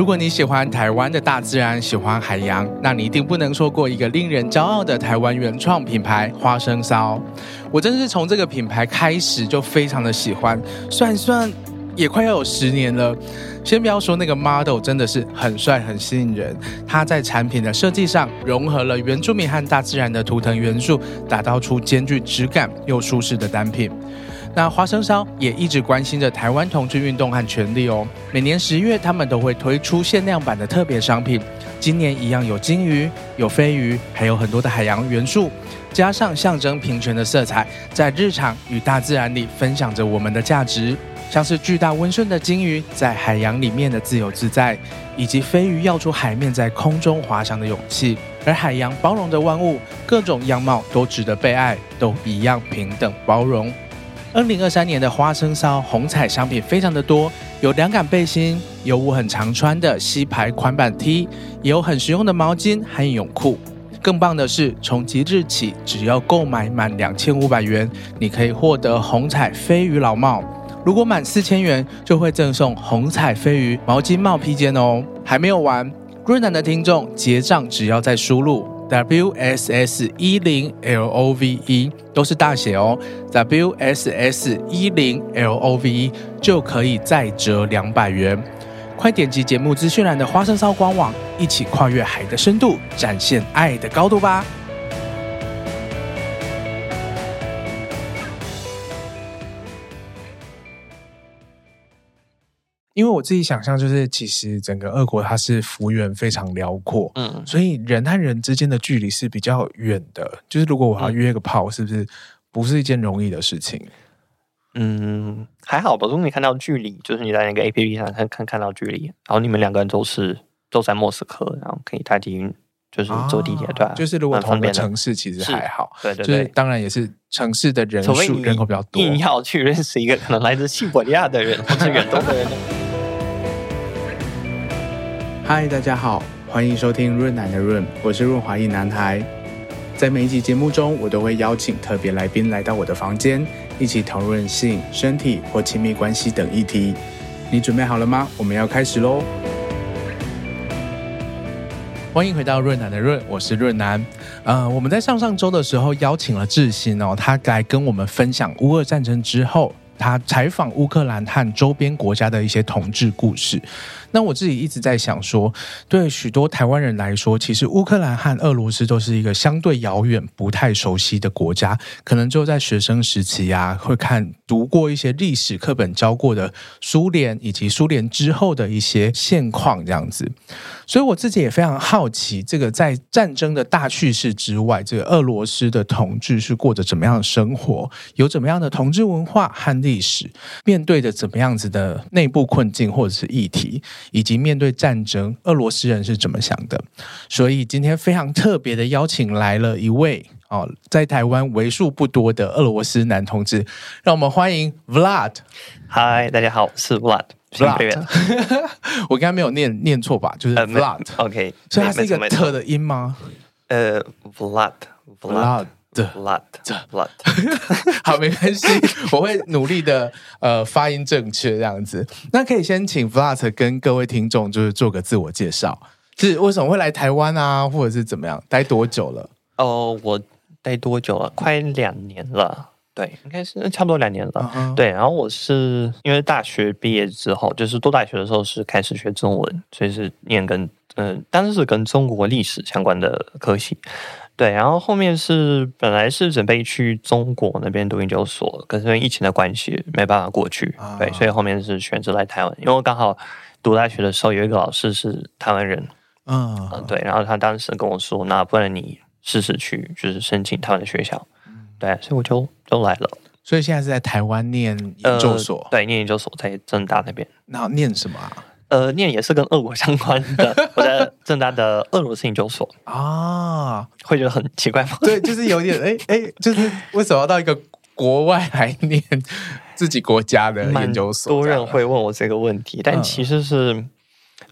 如果你喜欢台湾的大自然，喜欢海洋，那你一定不能错过一个令人骄傲的台湾原创品牌——花生烧。我真是从这个品牌开始就非常的喜欢，算算也快要有十年了。先不要说那个 model 真的是很帅很吸引人，它在产品的设计上融合了原住民和大自然的图腾元素，打造出兼具质感又舒适的单品。那花生烧也一直关心着台湾同志运动和权利哦。每年十月，他们都会推出限量版的特别商品。今年一样有鲸鱼、有飞鱼，还有很多的海洋元素，加上象征平权的色彩，在日常与大自然里分享着我们的价值。像是巨大温顺的鲸鱼在海洋里面的自由自在，以及飞鱼跃出海面在空中滑翔的勇气。而海洋包容的万物，各种样貌都值得被爱，都一样平等包容。二零二三年的花生骚红彩商品非常的多，有凉感背心，有我很常穿的吸排宽版 T，也有很实用的毛巾还有泳裤。更棒的是，从即日起，只要购买满两千五百元，你可以获得红彩飞鱼老帽；如果满四千元，就会赠送红彩飞鱼毛巾帽披肩哦。还没有完，润男的听众结账只要再输入。W S S 一零 L O V E 都是大写哦，W S S 一零 L O V E 就可以再折两百元。快点击节目资讯栏的花生骚官网，一起跨越海的深度，展现爱的高度吧。因为我自己想象，就是其实整个俄国它是幅员非常辽阔，嗯，所以人和人之间的距离是比较远的。就是如果我要约个炮，是不是不是一件容易的事情？嗯，还好吧。如果你看到距离，就是你在那个 APP 上看看看到距离，然后你们两个人都是都在莫斯科，然后可以搭捷运，就是坐地铁，对、啊，就是如果同一个城市其实还好，对对对，就是当然也是城市的人数人口比较多，硬要去认识一个可能来自西伯利亚的人或者远东的人。嗨，大家好，欢迎收听润男的润，我是润滑一男孩。在每一集节目中，我都会邀请特别来宾来到我的房间，一起讨论性、身体或亲密关系等议题。你准备好了吗？我们要开始喽！欢迎回到润男的润，我是润男。呃，我们在上上周的时候邀请了志新哦，他来跟我们分享乌俄战争之后，他采访乌克兰和周边国家的一些同志故事。那我自己一直在想说，对许多台湾人来说，其实乌克兰和俄罗斯都是一个相对遥远、不太熟悉的国家。可能就在学生时期啊，会看读过一些历史课本教过的苏联以及苏联之后的一些现况这样子。所以我自己也非常好奇，这个在战争的大叙事之外，这个俄罗斯的同志是过着怎么样的生活，有怎么样的同志文化和历史，面对着怎么样子的内部困境或者是议题。以及面对战争，俄罗斯人是怎么想的？所以今天非常特别的邀请来了一位哦，在台湾为数不多的俄罗斯男同志，让我们欢迎 Vlad。嗨，大家好，是 Vlad。Vlad，我刚刚没有念念错吧？就是 Vlad。Uh, OK，所以它是一个特的音吗？呃，Vlad，Vlad。这 blood，这 blood，好，没关系，我会努力的，呃，发音正确这样子。那可以先请 Vlad 跟各位听众就是做个自我介绍，是为什么会来台湾啊，或者是怎么样，待多久了？哦，我待多久了？快两年了，对，应该是差不多两年了。Uh -huh. 对，然后我是因为大学毕业之后，就是读大学的时候是开始学中文，所以是念跟嗯、呃，当时是跟中国历史相关的科系。对，然后后面是本来是准备去中国那边读研究所，可是因为疫情的关系没办法过去。啊、对，所以后面是选择来台湾，因为我刚好读大学的时候有一个老师是台湾人。嗯、啊呃，对，然后他当时跟我说：“那不然你试试去，就是申请台湾的学校。嗯”对，所以我就就来了。所以现在是在台湾念研究所，呃、对，念研究所在正大那边。那念什么啊？呃，念也是跟俄国相关的，我在正大的俄罗斯研究所啊，会觉得很奇怪吗？对，就是有点哎 哎，就是为什么要到一个国外来念自己国家的研究所？多人会问我这个问题，但其实是，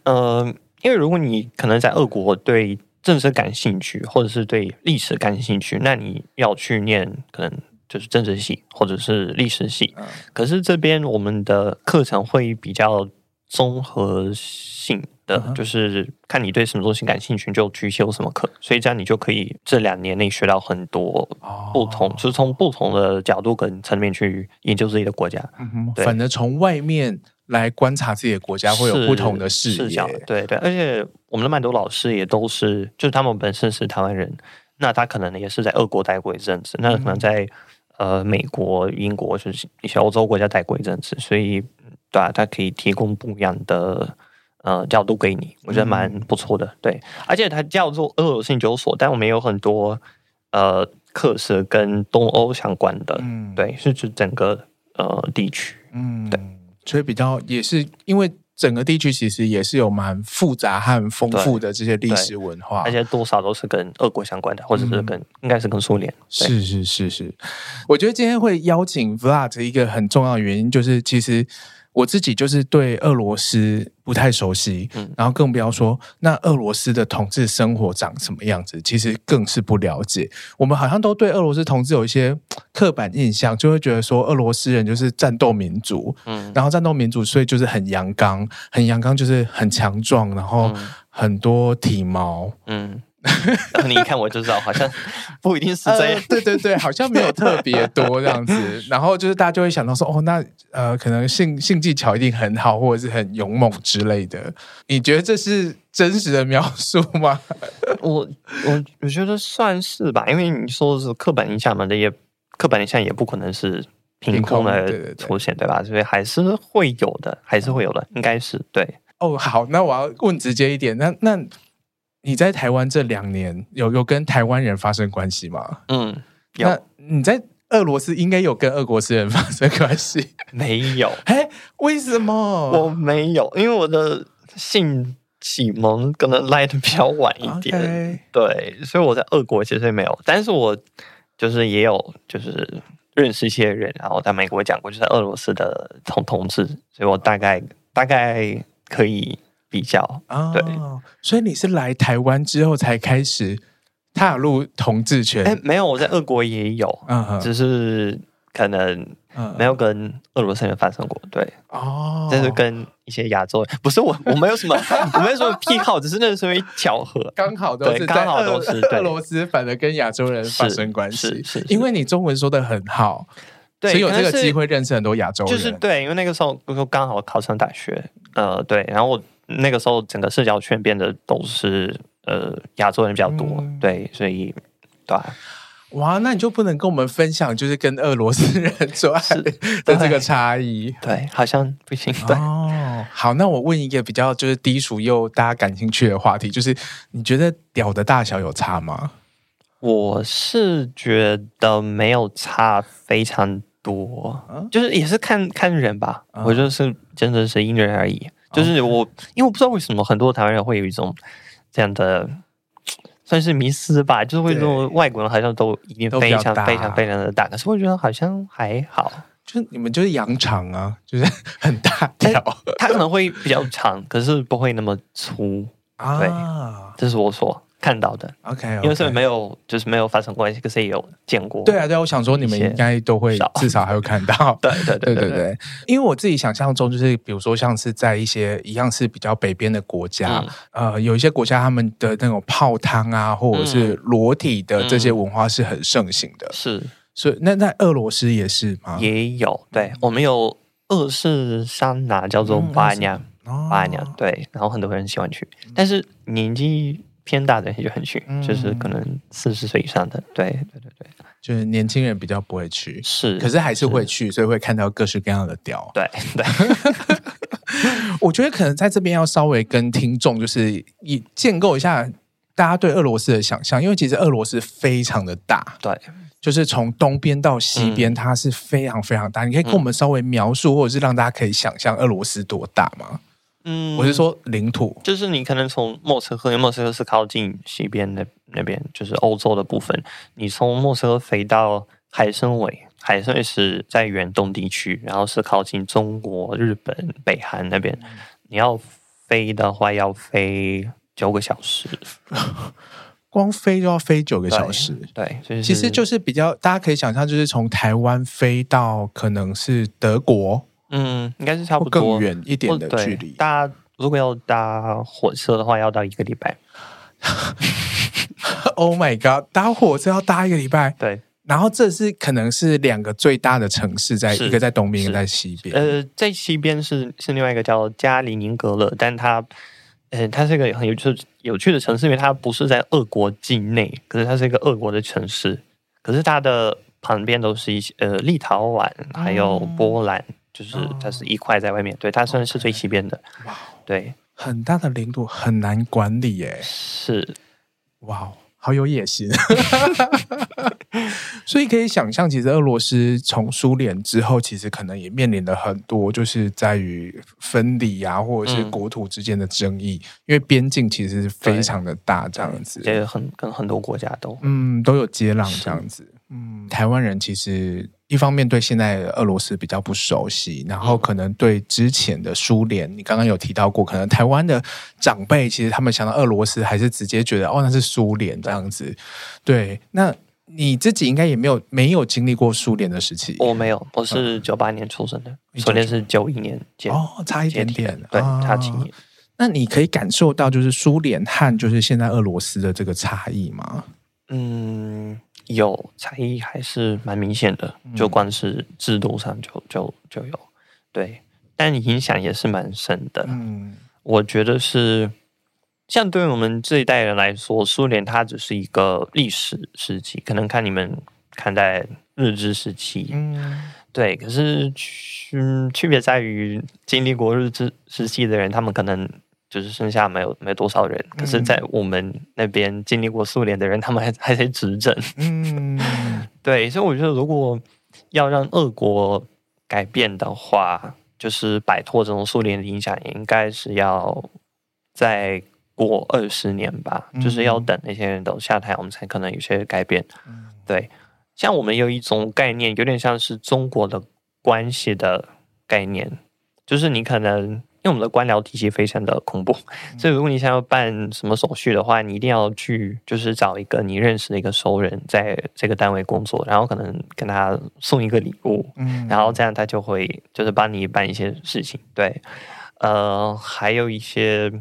嗯、呃，因为如果你可能在俄国对政治感兴趣，或者是对历史感兴趣，那你要去念可能就是政治系或者是历史系。可是这边我们的课程会比较。综合性的，嗯、就是看你对什么东西感兴趣，就去修什么课。所以这样你就可以这两年内学到很多不同，哦、就是从不同的角度跟层面去研究自己的国家。嗯哼，对反正从外面来观察自己的国家，会有不同的视角。对对，而且我们的曼多老师也都是，就是他们本身是台湾人，那他可能也是在俄国待过一阵子，那可能在。呃，美国、英国就是一些欧洲国家待过一阵子，所以对啊，它可以提供不一样的呃角度给你，我觉得蛮不错的。对，而且它叫做俄罗斯研究所，但我们有很多呃课是跟东欧相关的，嗯，对，是指整个呃地区，嗯，对，所以比较也是因为。整个地区其实也是有蛮复杂和丰富的这些历史文化，而且多少都是跟俄国相关的，或者是跟、嗯、应该是跟苏联。是是是是，我觉得今天会邀请 Vlad 一个很重要的原因就是其实。我自己就是对俄罗斯不太熟悉，嗯，然后更不要说那俄罗斯的统治生活长什么样子，其实更是不了解。我们好像都对俄罗斯统治有一些刻板印象，就会觉得说俄罗斯人就是战斗民族，嗯，然后战斗民族，所以就是很阳刚，很阳刚，就是很强壮，然后很多体毛，嗯。你一看我就知道，好像 不一定是这样。呃、对对对，好像没有特别多这样子。然后就是大家就会想到说，哦，那呃，可能性性技巧一定很好，或者是很勇猛之类的。你觉得这是真实的描述吗？我我我觉得算是吧，因为你说的是刻板印象嘛，这也刻板印象也不可能是凭空的出现，对吧？所以还是会有的，还是会有的，应该是对。哦，好，那我要问直接一点，那那。你在台湾这两年有有跟台湾人发生关系吗？嗯，有。那你在俄罗斯应该有跟俄国斯人发生关系？没有。哎，为什么？我没有，因为我的性启蒙可能来的比较晚一点。对，所以我在俄国其实没有，但是我就是也有就是认识一些人，然后在美国讲过，就是俄罗斯的同同志，所以我大概大概可以。比较啊，对，所以你是来台湾之后才开始踏入同志圈？哎，没有，我在俄国也有，嗯，只是可能没有跟俄罗斯人发生过，对，哦，但是跟一些亚洲人，不是我，我没有什么，我没有什么癖好，只是那是因为巧合，刚好都是刚好都是俄罗斯，反而跟亚洲人发生关系，是因为你中文说的很好，所以有这个机会认识很多亚洲人，就是对，因为那个时候我说刚好考上大学，呃，对，然后我。那个时候，整个社交圈变得都是呃亚洲人比较多，嗯、对，所以对、啊。哇，那你就不能跟我们分享，就是跟俄罗斯人做爱的这个差异？对，好像不行。对哦，好，那我问一个比较就是低俗又大家感兴趣的话题，就是你觉得屌的大小有差吗？我是觉得没有差非常多，嗯、就是也是看看人吧。嗯、我就是真的是因人而异。就是我，因为我不知道为什么很多台湾人会有一种这样的，算是迷思吧，就是会说外国人好像都一定非常非常非常的大，可是我觉得好像还好，就是你们就是羊肠啊，就是 很大条，它可能会比较长，可是不会那么粗啊，对，这是我说。看到的，OK，, okay. 因为是没有，就是没有发生关系，可是也有见过。对啊，对啊，我想说你们应该都会至少还会看到。对对对对对，因为我自己想象中，就是比如说像是在一些一样是比较北边的国家，嗯、呃，有一些国家他们的那种泡汤啊，或者是裸体的这些文化是很盛行的。是、嗯，所以那在俄罗斯也是吗？也有，对，我们有俄式桑拿叫做巴娘，巴娘，对，然后很多人喜欢去，但是年纪。偏大的人就很去，嗯、就是可能四十岁以上的，对。对对对，就是年轻人比较不会去，是，可是还是会去，所以会看到各式各样的雕。对对，我觉得可能在这边要稍微跟听众就是以建构一下大家对俄罗斯的想象，因为其实俄罗斯非常的大，对，就是从东边到西边，它是非常非常大。嗯、你可以跟我们稍微描述，或者是让大家可以想象俄罗斯多大吗？嗯，我是说领土，就是你可能从莫斯科，因为莫斯科是靠近西边那那边，就是欧洲的部分。你从莫斯科飞到海参崴，海参崴是在远东地区，然后是靠近中国、日本、北韩那边。你要飞的话，要飞九个小时，光飞就要飞九个小时。对，对，其实就是比较大家可以想象，就是从台湾飞到可能是德国。嗯，应该是差不多更远一点的距离。搭如果要搭火车的话，要到一个礼拜。Oh my god！搭火车要搭一个礼拜。对。然后这是可能是两个最大的城市，在一个在东边，一个在西边。呃，在西边是是另外一个叫加里宁格勒，但它，呃，它是一个很有趣有趣的城市，因为它不是在俄国境内，可是它是一个俄国的城市，可是它的旁边都是一些呃立陶宛还有波兰，嗯、就是它是一块在外面，对，它算是最西边的。哇，对，很大的领土很难管理耶。是，哇。好有野心，所以可以想象，其实俄罗斯从苏联之后，其实可能也面临了很多，就是在于分离啊，或者是国土之间的争议，嗯、因为边境其实是非常的大，这样子，也很跟很多国家都嗯都有接壤这样子，嗯，台湾人其实。一方面对现在俄罗斯比较不熟悉，然后可能对之前的苏联，你刚刚有提到过，可能台湾的长辈其实他们想到俄罗斯，还是直接觉得哦，那是苏联这样子。对，那你自己应该也没有没有经历过苏联的时期。我没有，我是九八年出生的，苏联是九一年建哦，差一点点，对，差几年。那你可以感受到就是苏联和就是现在俄罗斯的这个差异吗？嗯。有差异还是蛮明显的，就光是制度上就就就有，对，但影响也是蛮深的。嗯，我觉得是，像对于我们这一代人来说，苏联它只是一个历史时期，可能看你们看待日治时期，嗯，对，可是区区别在于经历过日治时期的人，他们可能。就是剩下没有没多少人，可是，在我们那边经历过苏联的人，他们还还在执政。嗯，对，所以我觉得，如果要让俄国改变的话，就是摆脱这种苏联的影响，应该是要再过二十年吧。嗯、就是要等那些人都下台，我们才可能有些改变。嗯、对，像我们有一种概念，有点像是中国的关系的概念，就是你可能。因为我们的官僚体系非常的恐怖，所以如果你想要办什么手续的话，你一定要去就是找一个你认识的一个熟人，在这个单位工作，然后可能跟他送一个礼物，嗯，然后这样他就会就是帮你办一些事情。对，呃，还有一些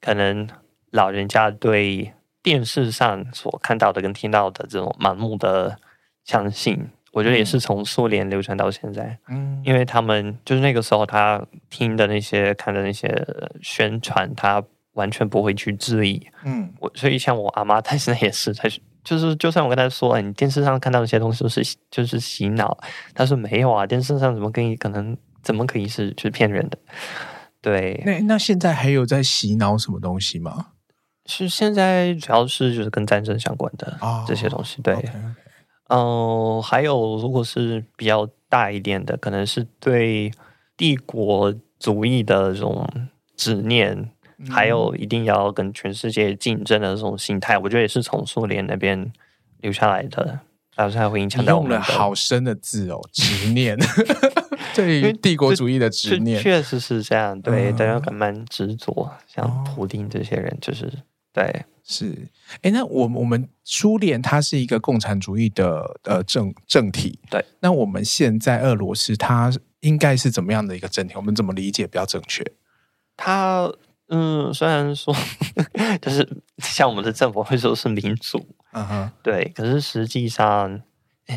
可能老人家对电视上所看到的跟听到的这种盲目的相信。我觉得也是从苏联流传到现在，嗯，因为他们就是那个时候他听的那些、看的那些宣传，他完全不会去质疑，嗯，我所以像我阿妈，她现在也是，她就是就算我跟她说，你电视上看到那些东西都是就是洗脑，她说没有啊，电视上怎么可以可能怎么可以是就是骗人的？对，那那现在还有在洗脑什么东西吗？是现在主要是就是跟战争相关的这些东西，哦、对。Okay. 嗯、呃，还有，如果是比较大一点的，可能是对帝国主义的这种执念，嗯、还有一定要跟全世界竞争的这种心态，我觉得也是从苏联那边留下来的，然后才会影响到我们。用了好深的字哦，执 念，对于帝国主义的执念，确实是这样。对，大家还蛮执着，像普丁这些人，就是对。是，哎，那我我们苏联它是一个共产主义的呃政政体，对。那我们现在俄罗斯它应该是怎么样的一个政体？我们怎么理解比较正确？它嗯，虽然说 就是像我们的政府会说是民主，嗯哼，对。可是实际上，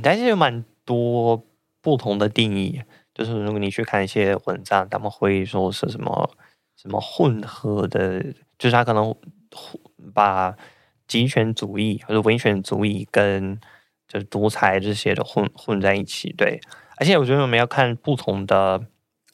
但是有蛮多不同的定义。就是如果你去看一些文章，他们会说是什么什么混合的，就是他可能。把极权主义或者威权主义跟就是独裁这些的混混在一起，对。而且我觉得我们要看不同的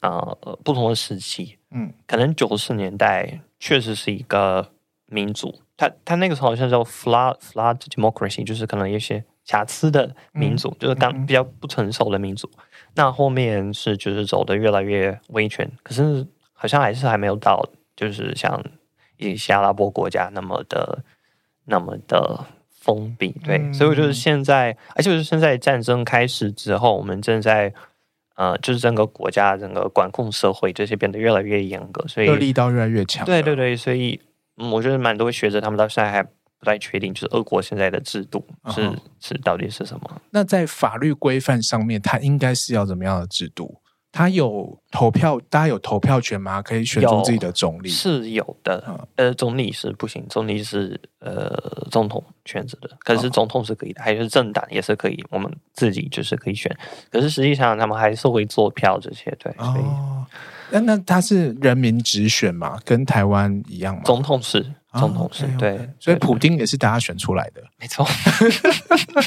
呃不同的时期，嗯，可能九十年代确实是一个民主，他他那个时候好像叫 flawed flawed democracy，就是可能有些瑕疵的民主，嗯、就是刚比较不成熟的民主。嗯、那后面是就是走的越来越威权，可是好像还是还没有到，就是像。一些阿拉伯国家那么的那么的封闭，对，嗯、所以我觉得现在，而且就是现在战争开始之后，我们正在呃，就是整个国家整个管控社会这些变得越来越严格，所以力道越来越强。对对对，所以、嗯、我觉得蛮多学者他们到现在还不太确定，就是俄国现在的制度是、哦、是到底是什么。那在法律规范上面，它应该是要怎么样的制度？他有投票，大家有投票权吗？可以选出自己的总理？是有的。嗯、呃，总理是不行，总理是呃总统选择的。可是总统是可以的，哦、还是政党也是可以，我们自己就是可以选。可是实际上他们还是会做票这些，对。所以哦，那那他是人民直选嘛？跟台湾一样吗？总统是，总统是.对。所以普丁也是大家选出来的，没错。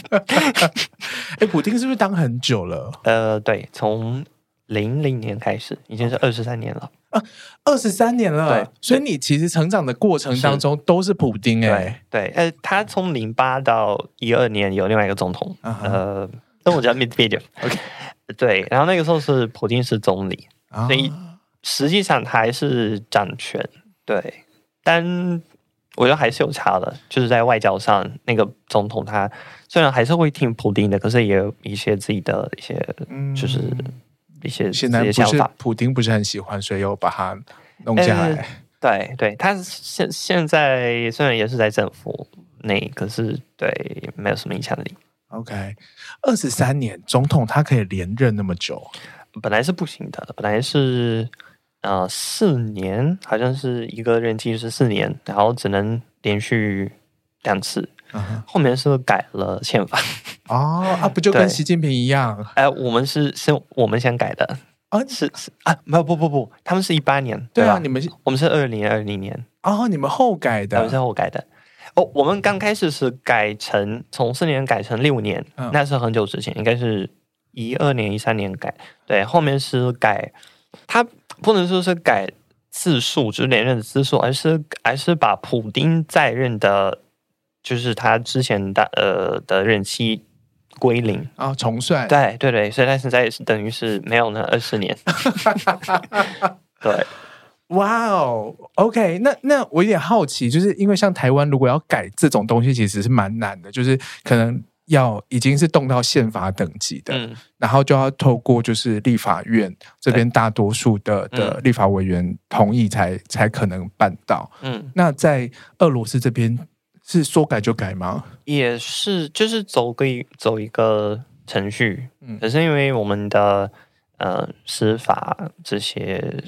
哎，普丁是不是当很久了？呃，对，从。零零年开始，已经是二十三年了。啊！二十三年了，对，所以你其实成长的过程当中都是普丁哎，对，呃，他从零八到一二年有另外一个总统，呃，那我叫 Medvedev，OK，对，然后那个时候是普丁是总理，啊、所以实际上他还是掌权，对，但我觉得还是有差的，就是在外交上，那个总统他虽然还是会听普丁的，可是也有一些自己的一些，就是。嗯一些现在不是普丁不是很喜欢，所以又把它弄下来。呃、对对，他现现在虽然也是在政府内，可是对没有什么影响力。OK，二十三年总统他可以连任那么久，本来是不行的，本来是呃四年，好像是一个任期是四年，然后只能连续两次。后面是改了宪法 哦啊，不就跟习近平一样？哎、呃，我们是先我们先改的啊，是是啊，没有不不不，他们是一八年，对啊，对？你们我们是二零二零年哦，你们后改的，我们是后改的哦。我们刚开始是改成从四年改成六年，嗯、那是很久之前，应该是一二年、一三年改。对，后面是改，他不能说是改字数，就是连任的字数，而是而是把普丁在任的。就是他之前的呃的任期归零啊，重算。对对对，所以他现在也是等于是没有那二十年。对，哇哦，OK，那那我有点好奇，就是因为像台湾如果要改这种东西，其实是蛮难的，就是可能要已经是动到宪法等级的，嗯、然后就要透过就是立法院这边大多数的的立法委员同意才、嗯、才可能办到。嗯，那在俄罗斯这边。是说改就改吗？也是，就是走个走一个程序。嗯，可是因为我们的呃司法这些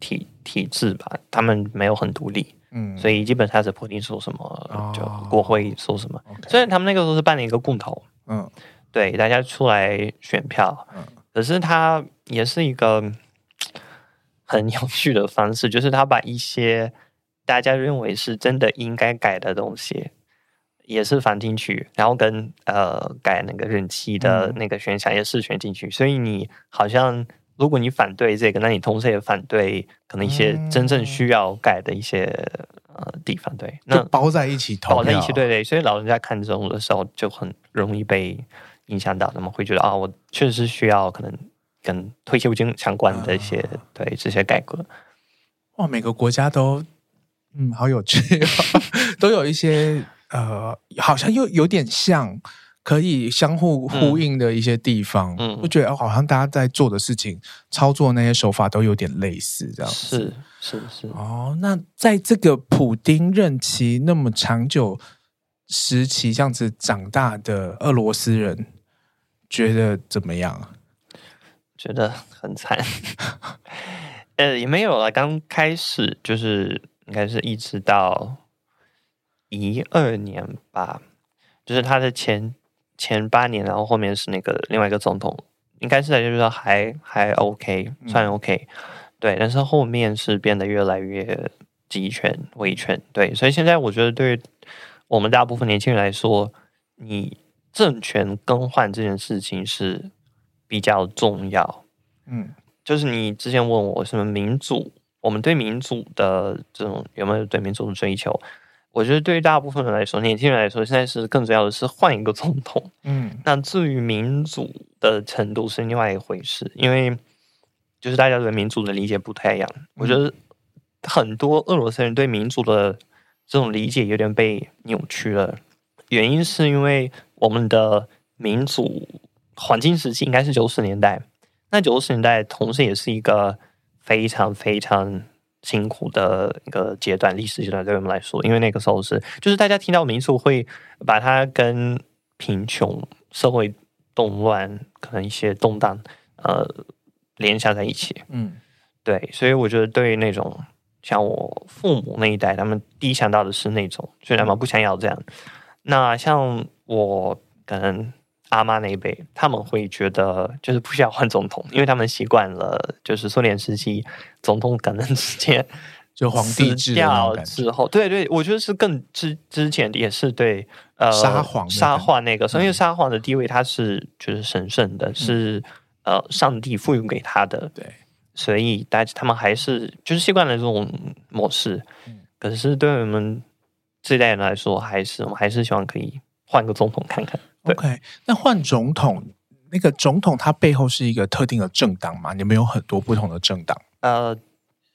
体体制吧，他们没有很独立，嗯，所以基本上是普丁说什么、哦、就国会说什么。虽然他们那个时候是办了一个公投，嗯，对，大家出来选票，嗯，可是他也是一个很有趣的方式，就是他把一些。大家认为是真的应该改的东西，也是放进去，然后跟呃改那个任期的那个选项也是选进去，嗯、所以你好像如果你反对这个，那你同时也反对可能一些真正需要改的一些呃地方，对，那包在一起投，包在一起，对对，所以老人家看这种的时候就很容易被影响到，他们会觉得啊，我确实需要可能跟退休金相关的一些、啊、对这些改革。哇，每个国家都。嗯，好有趣，哦，都有一些呃，好像又有点像可以相互呼应的一些地方。嗯，我觉得哦好像大家在做的事情，操作那些手法都有点类似，这样。是是是。哦，那在这个普丁任期那么长久时期这样子长大的俄罗斯人，觉得怎么样？觉得很惨。呃，也没有了，刚开始就是。应该是一直到一二年吧，就是他的前前八年，然后后面是那个另外一个总统，应该是在就是说还还 OK，算 OK，、嗯、对，但是后面是变得越来越集权、威权，对，所以现在我觉得对于我们大部分年轻人来说，你政权更换这件事情是比较重要，嗯，就是你之前问我什么民主。我们对民主的这种有没有对民主的追求？我觉得对于大部分人来说，年轻人来说，现在是更重要的是换一个总统。嗯，那至于民主的程度是另外一回事，因为就是大家对民主的理解不太一样。我觉得很多俄罗斯人对民主的这种理解有点被扭曲了，原因是因为我们的民主黄金时期应该是九十年代，那九十年代同时也是一个。非常非常辛苦的一个阶段，历史阶段对我们来说，因为那个时候是，就是大家听到民宿会把它跟贫穷、社会动乱、可能一些动荡，呃，联想在一起。嗯，对，所以我觉得对于那种像我父母那一代，他们第一想到的是那种，所以他们不想要这样。那像我可能阿妈那一辈，他们会觉得就是不需要换总统，因为他们习惯了，就是苏联时期总统可能直接就皇帝制掉之后，对对，我觉得是更之之前也是对呃沙皇沙皇那个，因为沙皇的地位他是就是神圣的，嗯、是呃上帝赋予给他的，对，所以大家他们还是就是习惯了这种模式，嗯、可是对我们。这一代人来说，还是我们还是希望可以换个总统看看。OK，那换总统，那个总统他背后是一个特定的政党吗？你们有很多不同的政党？呃，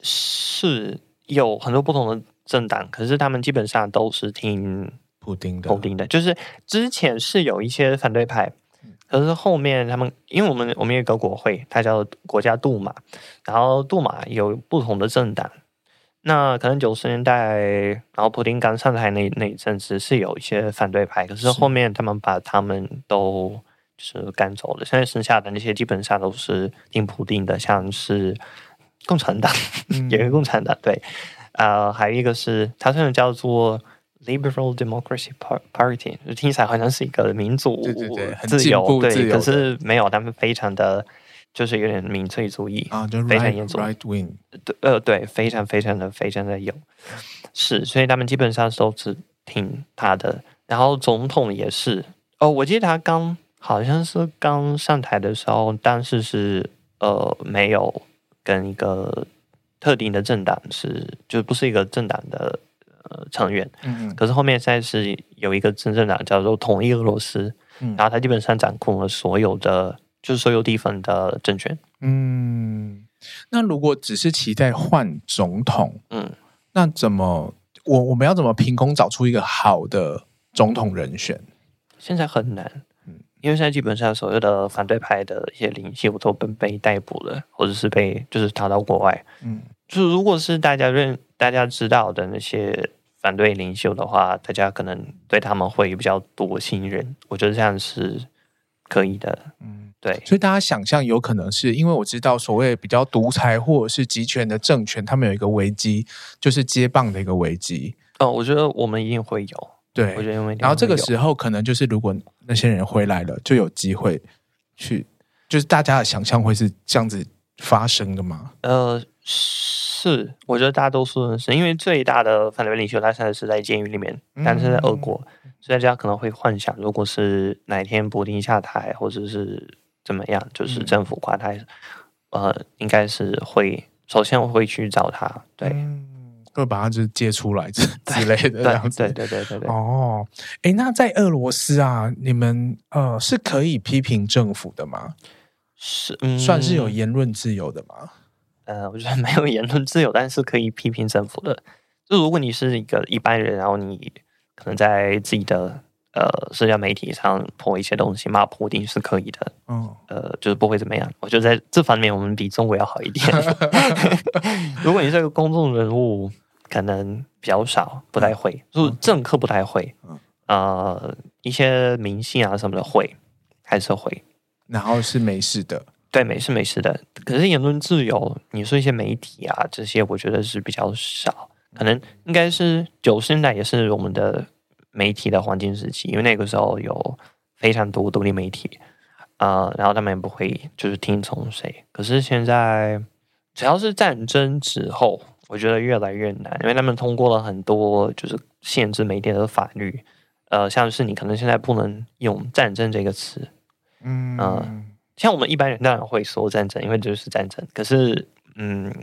是有很多不同的政党，可是他们基本上都是听普丁的。普丁的，就是之前是有一些反对派，可是后面他们，因为我们我们有一个国会，它叫国家杜马，然后杜马有不同的政党。那可能九十年代，然后普丁刚上台那那一阵子是有一些反对派，可是后面他们把他们都就是赶走了。现在剩下的那些基本上都是听普丁的，像是共产党，嗯、有一个共产党，对，啊、呃，还有一个是它现在叫做 Liberal Democracy Party，就听起来好像是一个民主自由，对，可是没有，他们非常的。就是有点民粹主义啊，非常严重。Right wing，对，呃，对，非常非常的非常的有，是，所以他们基本上都是听他的。然后总统也是，哦，我记得他刚好像是刚上台的时候，当时是呃没有跟一个特定的政党是，就不是一个政党的呃成员。嗯嗯。可是后面现在是有一个真正党叫做统一俄罗斯，嗯，然后他基本上掌控了所有的。就是所有地方的政权。嗯，那如果只是期待换总统，嗯，那怎么我我们要怎么凭空找出一个好的总统人选？现在很难，嗯，因为现在基本上所有的反对派的一些领袖都被被逮捕了，或者是被就是逃到国外。嗯，就是如果是大家认大家知道的那些反对领袖的话，大家可能对他们会比较多信任。我觉得这样是可以的。嗯。对，所以大家想象有可能是因为我知道所谓比较独裁或者是集权的政权，他们有一个危机，就是接棒的一个危机。哦，我觉得我们一定会有。对，我觉得因为然后这个时候可能就是如果那些人回来了，就有机会去，就是大家的想象会是这样子发生的吗？呃，是，我觉得大多数人是因为最大的反对领袖他现在是在监狱里面，但是在俄国，嗯、所以大家可能会幻想，如果是哪一天普丁下台，或者是。怎么样？就是政府垮台，嗯、呃，应该是会首先我会去找他，对，会、嗯、把他就接出来 之之类的这样子，对对对对对。哦，哎，那在俄罗斯啊，你们呃是可以批评政府的吗？是，嗯、算是有言论自由的吗？呃，我觉得没有言论自由，但是可以批评政府的。就如果你是一个一般人，然后你可能在自己的。呃，社交媒体上泼一些东西骂普丁是可以的，嗯，呃，就是不会怎么样。我觉得在这方面我们比中国要好一点。如果你是个公众人物，可能比较少，不太会，就是政客不太会，嗯，呃，一些明星啊什么的会，还是会。然后是没事的，对，没事没事的。可是言论自由，你说一些媒体啊这些，我觉得是比较少，可能应该是九十年代也是我们的。媒体的黄金时期，因为那个时候有非常多独立媒体，呃，然后他们也不会就是听从谁。可是现在，只要是战争之后，我觉得越来越难，因为他们通过了很多就是限制媒体的法律，呃，像是你可能现在不能用“战争”这个词，嗯、呃，像我们一般人当然会说战争，因为这就是战争。可是，嗯，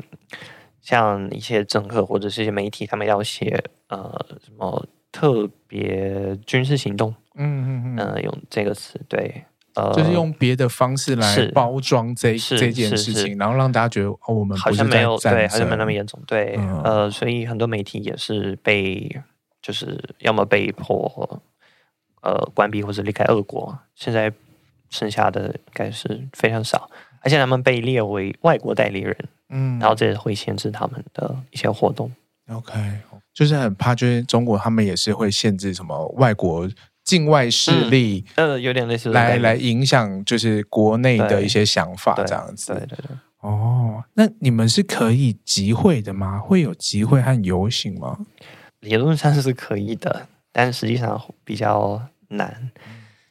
像一些政客或者是一些媒体，他们要写呃什么。特别军事行动，嗯嗯嗯，呃，用这个词，对，呃，就是用别的方式来包装这这件事情，然后让大家觉得哦，我们好像没有对，好像没那么严重，对，嗯、呃，所以很多媒体也是被，就是要么被迫，呃，关闭或者离开俄国，现在剩下的应该是非常少，而且他们被列为外国代理人，嗯，然后这也会限制他们的一些活动。OK。就是很怕，就是中国他们也是会限制什么外国境外势力，呃，有点类似来来影响，就是国内的一些想法这样子。对对对。哦，那你们是可以集会的吗？会有集会和游行吗？理论上是可以的，但实际上比较难。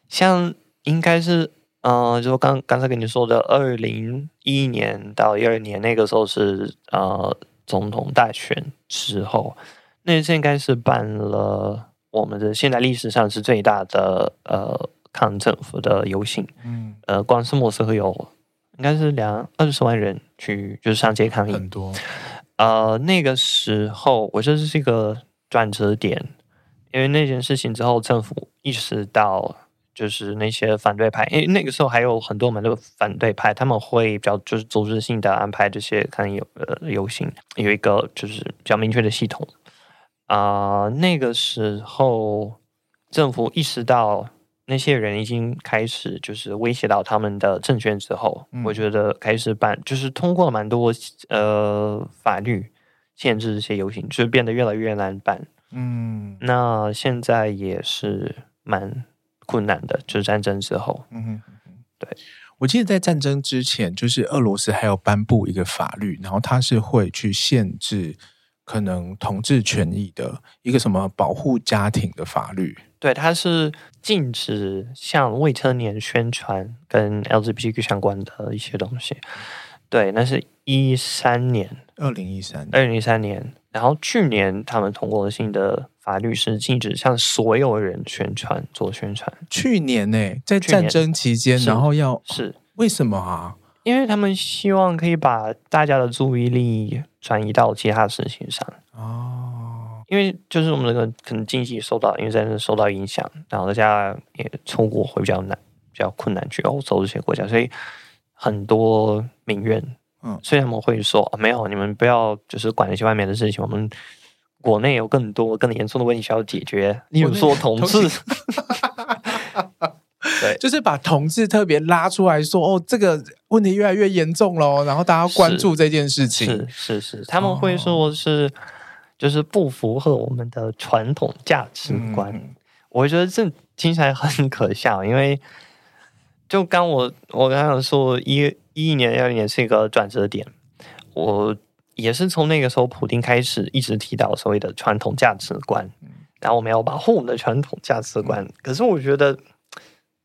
像应该是，呃，就刚刚才跟你说的，二零一一年到一二年那个时候是呃总统大选之后，那次应该是办了我们的现在历史上是最大的呃抗政府的游行。嗯，呃，光是莫斯科有应该是两二十万人去就是上街抗议，很多。呃，那个时候我觉得这是一个转折点，因为那件事情之后，政府意识到。就是那些反对派，因为那个时候还有很多我们的反对派，他们会比较就是组织性的安排这些可能有呃游行，有一个就是比较明确的系统啊、呃。那个时候政府意识到那些人已经开始就是威胁到他们的政权之后，嗯、我觉得开始办就是通过了蛮多呃法律限制这些游行，就是变得越来越难办。嗯，那现在也是蛮。困难的，就是战争之后。嗯哼，对，我记得在战争之前，就是俄罗斯还有颁布一个法律，然后它是会去限制可能同志权益的一个什么保护家庭的法律。对，它是禁止向未成年宣传跟 LGBTQ 相关的一些东西。对，那是一三年，二零一三，二零一三年。然后去年他们通过了新的。法律是禁止向所有人宣传做宣传。去年呢、欸，在战争期间，然后要是为什么啊？因为他们希望可以把大家的注意力转移到其他事情上。哦，因为就是我们那个可能经济受到因为战争受到影响，然后大家也出国会比较难，比较困难去欧洲这些国家，所以很多民怨。嗯，所以他们会说，没有，你们不要就是管那些外面的事情，我们。国内有更多更严重的问题需要解决，例如说同志，对，就是把同志特别拉出来说，哦，这个问题越来越严重了，然后大家关注这件事情，是是是，是，他们会说是、哦、就是不符合我们的传统价值观，嗯、我觉得这听起来很可笑，因为就刚我我刚刚说一一一年二一年是一个转折点，我。也是从那个时候，普丁开始一直提到所谓的传统价值观，然后我们要保护我们的传统价值观。可是我觉得，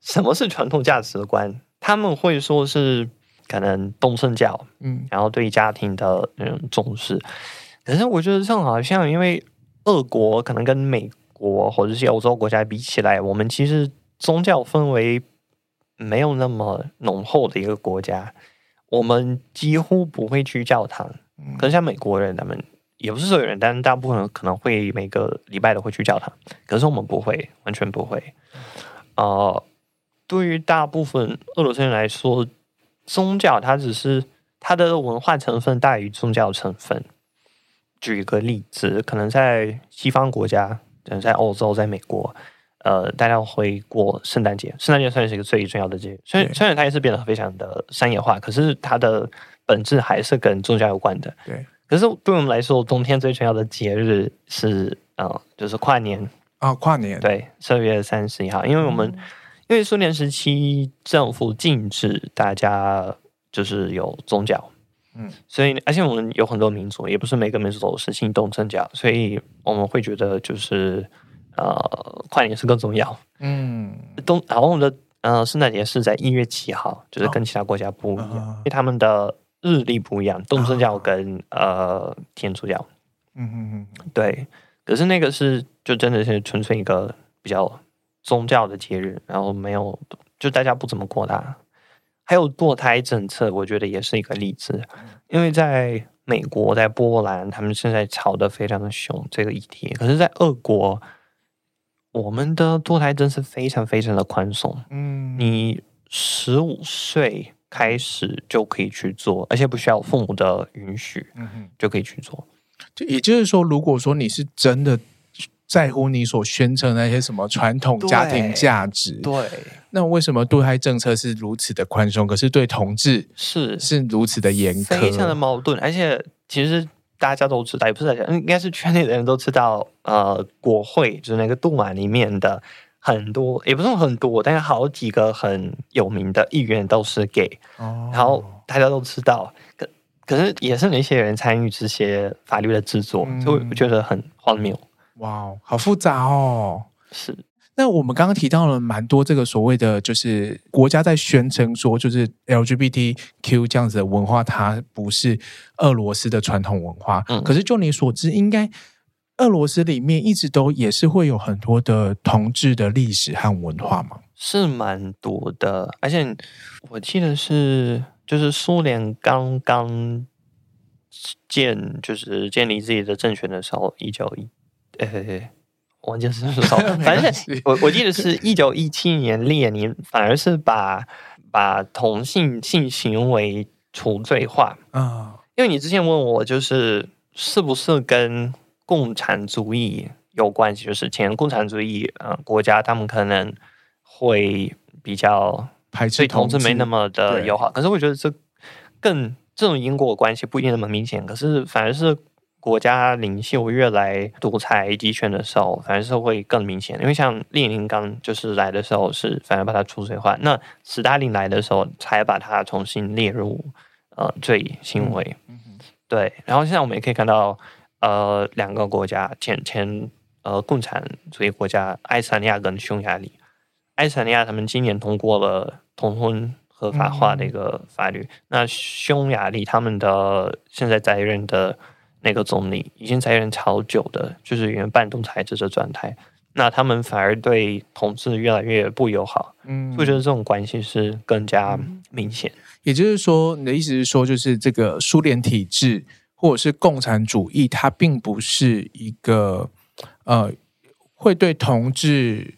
什么是传统价值观？他们会说是可能东正教，嗯，然后对家庭的那种重视。可是我觉得这好像，因为俄国可能跟美国或者是欧洲国家比起来，我们其实宗教氛围没有那么浓厚的一个国家，我们几乎不会去教堂。可是像美国人，他们也不是所有人，但大部分人可能会每个礼拜都会去教堂。可是我们不会，完全不会。呃，对于大部分俄罗斯人来说，宗教它只是它的文化成分大于宗教成分。举一个例子，可能在西方国家，可能在欧洲，在美国，呃，大家会过圣诞节。圣诞节算是一个最重要的节日，虽然虽然它也是变得非常的商业化，可是它的。本质还是跟宗教有关的。对，可是对我们来说，冬天最重要的节日是啊、呃，就是跨年啊、哦，跨年。对，十二月三十一号，因为我们、嗯、因为苏联时期政府禁止大家就是有宗教，嗯，所以而且我们有很多民族，也不是每个民族都是信东正教，所以我们会觉得就是呃，跨年是更重要。嗯，东然后我们的呃圣诞节是在一月七号，就是跟其他国家不一样，哦、因为他们的。日历不一样，东正教跟、哦、呃天主教，嗯嗯嗯，对。可是那个是就真的是纯粹一个比较宗教的节日，然后没有就大家不怎么过它。还有堕胎政策，我觉得也是一个例子，因为在美国、在波兰，他们现在吵得非常的凶这个议题。可是，在俄国，我们的堕胎真是非常非常的宽松，嗯，你十五岁。开始就可以去做，而且不需要父母的允许，嗯哼，就可以去做。就也就是说，如果说你是真的在乎你所宣称那些什么传统家庭价值，对，对，那为什么堕胎政策是如此的宽松，可是对同志是是如此的严苛，非常的矛盾。而且其实大家都知道，也不是大家，应该是圈内的人都知道，呃，国会就是那个杜马里面的。很多也不是很多，但是好几个很有名的议员都是 gay，哦，然后大家都知道，可可是也是那些人参与这些法律的制作，嗯、所以我觉得很荒谬。哇，好复杂哦。是。那我们刚刚提到了蛮多这个所谓的，就是国家在宣称说，就是 LGBTQ 这样子的文化，它不是俄罗斯的传统文化。嗯。可是就你所知，应该俄罗斯里面一直都也是会有很多的同志的历史和文化吗？是蛮多的，而且我记得是，就是苏联刚刚建，就是建立自己的政权的时候，一九一，呃。我就是说，反正我我记得是一九一七年列宁反而是把把同性性行为除罪化。啊，因为你之前问我就是是不是跟共产主义有关系，就是前共产主义呃国家他们可能会比较排斥对同志没那么的友好，可是我觉得这更这种因果关系不一定那么明显，可是反而是。国家领袖越来独裁集权的时候，反而是会更明显。因为像列宁刚就是来的时候，是反而把它除罪化；那斯大林来的时候，才把它重新列入呃罪行为。嗯嗯、对。然后现在我们也可以看到，呃，两个国家前前呃共产主义国家爱沙尼亚跟匈牙利，爱沙尼亚他们今年通过了同婚合法化的一个法律，嗯、那匈牙利他们的现在在任的。那个总理已经在任超久的，就是原半独裁制的状态，那他们反而对同志越来越不友好，嗯，我觉得这种关系是更加明显。也就是说，你的意思是说，就是这个苏联体制或者是共产主义，它并不是一个呃会对同志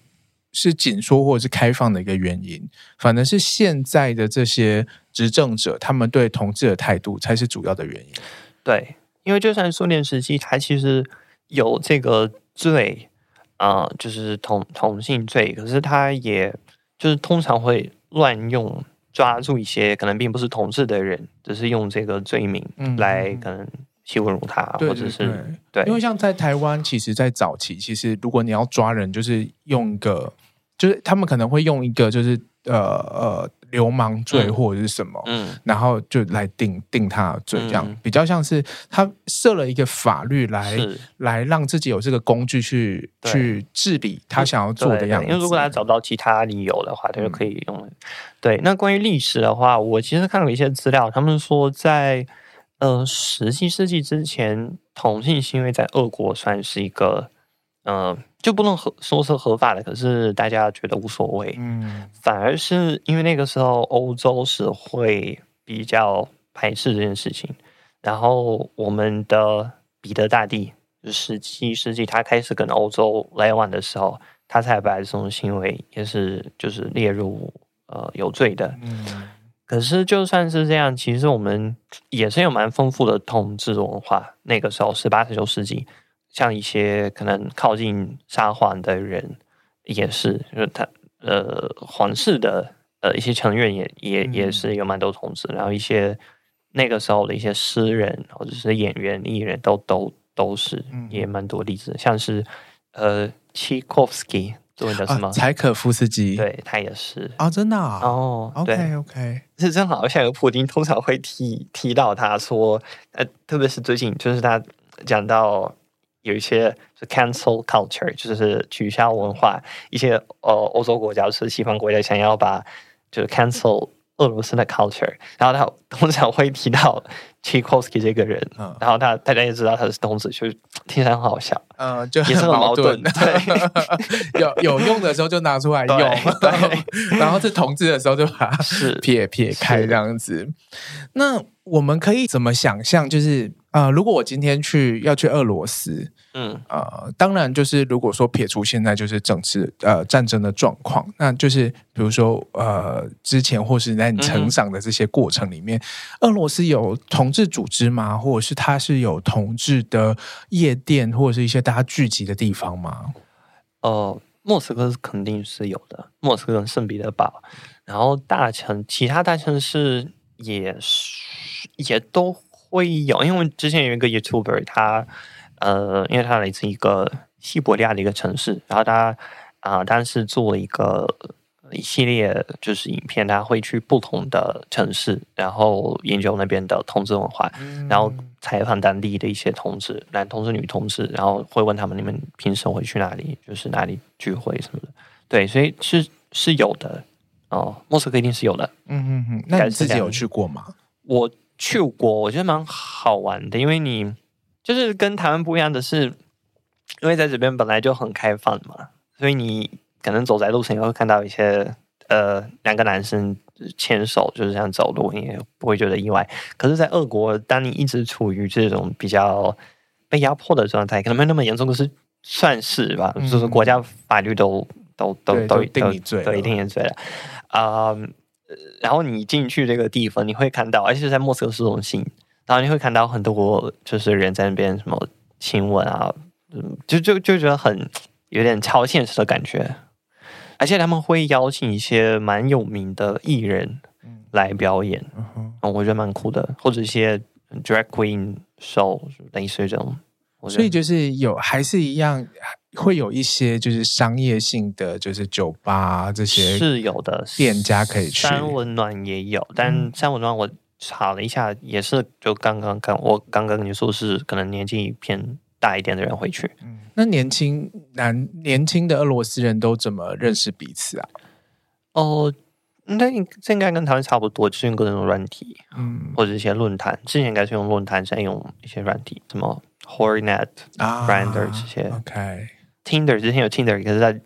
是紧缩或者是开放的一个原因，反而是现在的这些执政者，他们对同志的态度才是主要的原因。对。因为就算苏联时期，它其实有这个罪啊、呃，就是同同性罪，可是他也就是通常会乱用，抓住一些可能并不是同志的人，只是用这个罪名来可能欺侮辱他，嗯、或者是对。因为像在台湾，其实，在早期，其实如果你要抓人，就是用一个，就是他们可能会用一个，就是呃呃。流氓罪或者是什么，嗯，嗯，然后就来定定他的罪，这样、嗯、比较像是他设了一个法律来来让自己有这个工具去去治理他想要做的样子。因为如果他找不到其他理由的话，他就可以用、嗯。对，那关于历史的话，我其实看了一些资料，他们说在呃十七世纪之前，同性行为在俄国算是一个。嗯、呃，就不能合说是合法的，可是大家觉得无所谓。嗯，反而是因为那个时候欧洲是会比较排斥这件事情，然后我们的彼得大帝，就十七世纪他开始跟欧洲来往的时候，他才把这种行为也是就是列入呃有罪的。嗯，可是就算是这样，其实我们也是有蛮丰富的统治文化。那个时候十八、十九世纪。像一些可能靠近沙皇的人，也是，就是他呃皇室的呃一些成员也也也是有蛮多同志，然后一些那个时候的一些诗人或者是演员艺人都都都是也蛮多例子，像是呃契科夫斯基，中文叫什么？柴可夫斯基，对他也是啊，真的啊哦，OK OK，是正好像有普丁通常会提提到他说，呃，特别是最近就是他讲到。有一些是 cancel culture，就是取消文化。一些呃欧洲国家是西方国家想要把就是 cancel 俄罗斯的 culture，然后他通常会提到 Tchaikovsky 这个人，嗯、然后他大家也知道他是同志，就听起来很好笑，嗯，就很也是很矛盾。对，有有用的时候就拿出来用，对，然后是同志的时候就把它撇撇开这样子。那我们可以怎么想象？就是啊、呃，如果我今天去要去俄罗斯。嗯，呃，当然，就是如果说撇除现在就是政治呃战争的状况，那就是比如说呃之前或是在你成长的这些过程里面，嗯、俄罗斯有同志组织吗？或者是它是有同志的夜店或者是一些大家聚集的地方吗？呃，莫斯科是肯定是有的，莫斯科跟圣彼得堡，然后大城其他大城市也是也都会有，因为之前有一个 YouTuber 他。呃，因为他来自一个西伯利亚的一个城市，然后他啊，当时做了一个一系列就是影片，他会去不同的城市，然后研究那边的同志文化，嗯、然后采访当地的一些同志，男同志、女同志，然后会问他们：你们平时会去哪里？就是哪里聚会什么的？对，所以是是有的哦，莫斯科一定是有的。嗯嗯嗯，那你自己有去过吗？我去过，我觉得蛮好玩的，因为你就是跟台湾不一样的是，因为在这边本来就很开放嘛，所以你。可能走在路上也会看到一些呃两个男生牵手，就是这样走路，你也不会觉得意外。可是，在俄国，当你一直处于这种比较被压迫的状态，可能没那么严重，可是算是吧，嗯、就是国家法律都都都都定你罪，对，定你罪了啊、呃。然后你进去这个地方，你会看到，而且是在莫斯科市中心，然后你会看到很多就是人在那边什么亲吻啊，嗯，就就就觉得很有点超现实的感觉。而且他们会邀请一些蛮有名的艺人来表演，我觉得蛮酷的，或者一些 drag queen show 类似这种。所以就是有还是一样，会有一些就是商业性的，就是酒吧这些是有的店家可以去。三温暖也有，但三温暖我查了一下，也是就刚刚刚我刚刚跟你说是可能年纪偏大一点的人会去。嗯那年轻男年轻的俄罗斯人都怎么认识彼此啊？哦，那这应该跟台湾差不多，就是用各种软体，嗯，或者一些论坛。之前应该是用论坛，现在用一些软体，什么 Hornet 啊、Brander 这些。OK，Tinder 之前有 Tinder，可是在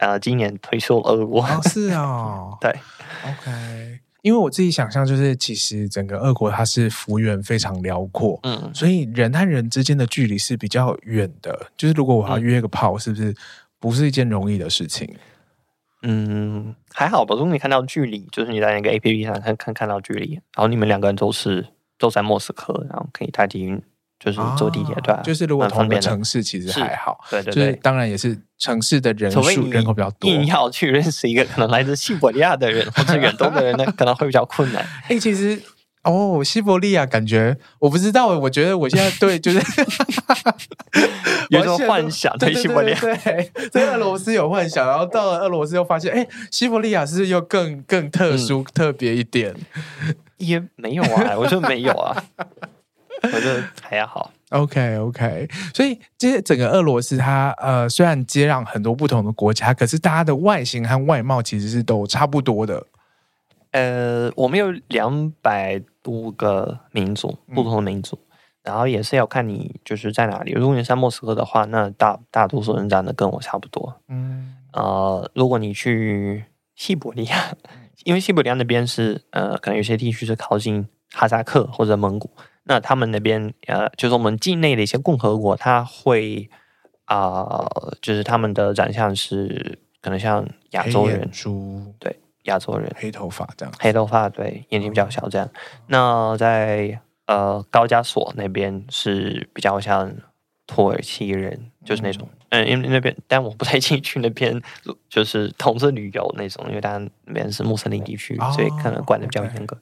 呃今年退出了俄国。哦，是哦，对，OK。因为我自己想象，就是其实整个俄国它是幅员非常辽阔，嗯，所以人和人之间的距离是比较远的。就是如果我要约个炮，是不是不是一件容易的事情？嗯，还好吧。如果你看到距离，就是你在那个 APP 上看看看到距离，然后你们两个人都是都在莫斯科，然后可以搭捷运。就是坐地铁，对、啊，就是如果同一个城市其实还好，对对对，就是当然也是城市的人数人口比较多，硬要去认识一个可能来自西伯利亚的人或者远东的人，那可能会比较困难。哎、欸，其实哦，西伯利亚感觉我不知道，我觉得我现在对就是 有种幻想，对西伯利亚，对，对，对，对俄罗斯有幻想，然后到了俄罗斯又发现，哎、欸，西伯利亚是不是又更更特殊、嗯、特别一点？也没有啊，我觉得没有啊。我觉得还要好，OK OK，所以这些整个俄罗斯它呃虽然接壤很多不同的国家，可是大家的外形和外貌其实是都差不多的。呃，我们有两百多个民族，不同的民族，嗯、然后也是要看你就是在哪里。如果你在莫斯科的话，那大大多数人长得跟我差不多。嗯，呃，如果你去西伯利亚，因为西伯利亚那边是呃，可能有些地区是靠近哈萨克或者蒙古。那他们那边呃，就是我们境内的一些共和国，他会啊、呃，就是他们的长相是可能像亚洲人，对，亚洲人，黑头发这样，黑头发，对，眼睛比较小这样。嗯、那在呃高加索那边是比较像土耳其人，就是那种，嗯，因为那边，但我不太进去那边，就是同志旅游那种，因为他那边是穆斯林地区，哦、所以可能管的比较严格。Okay.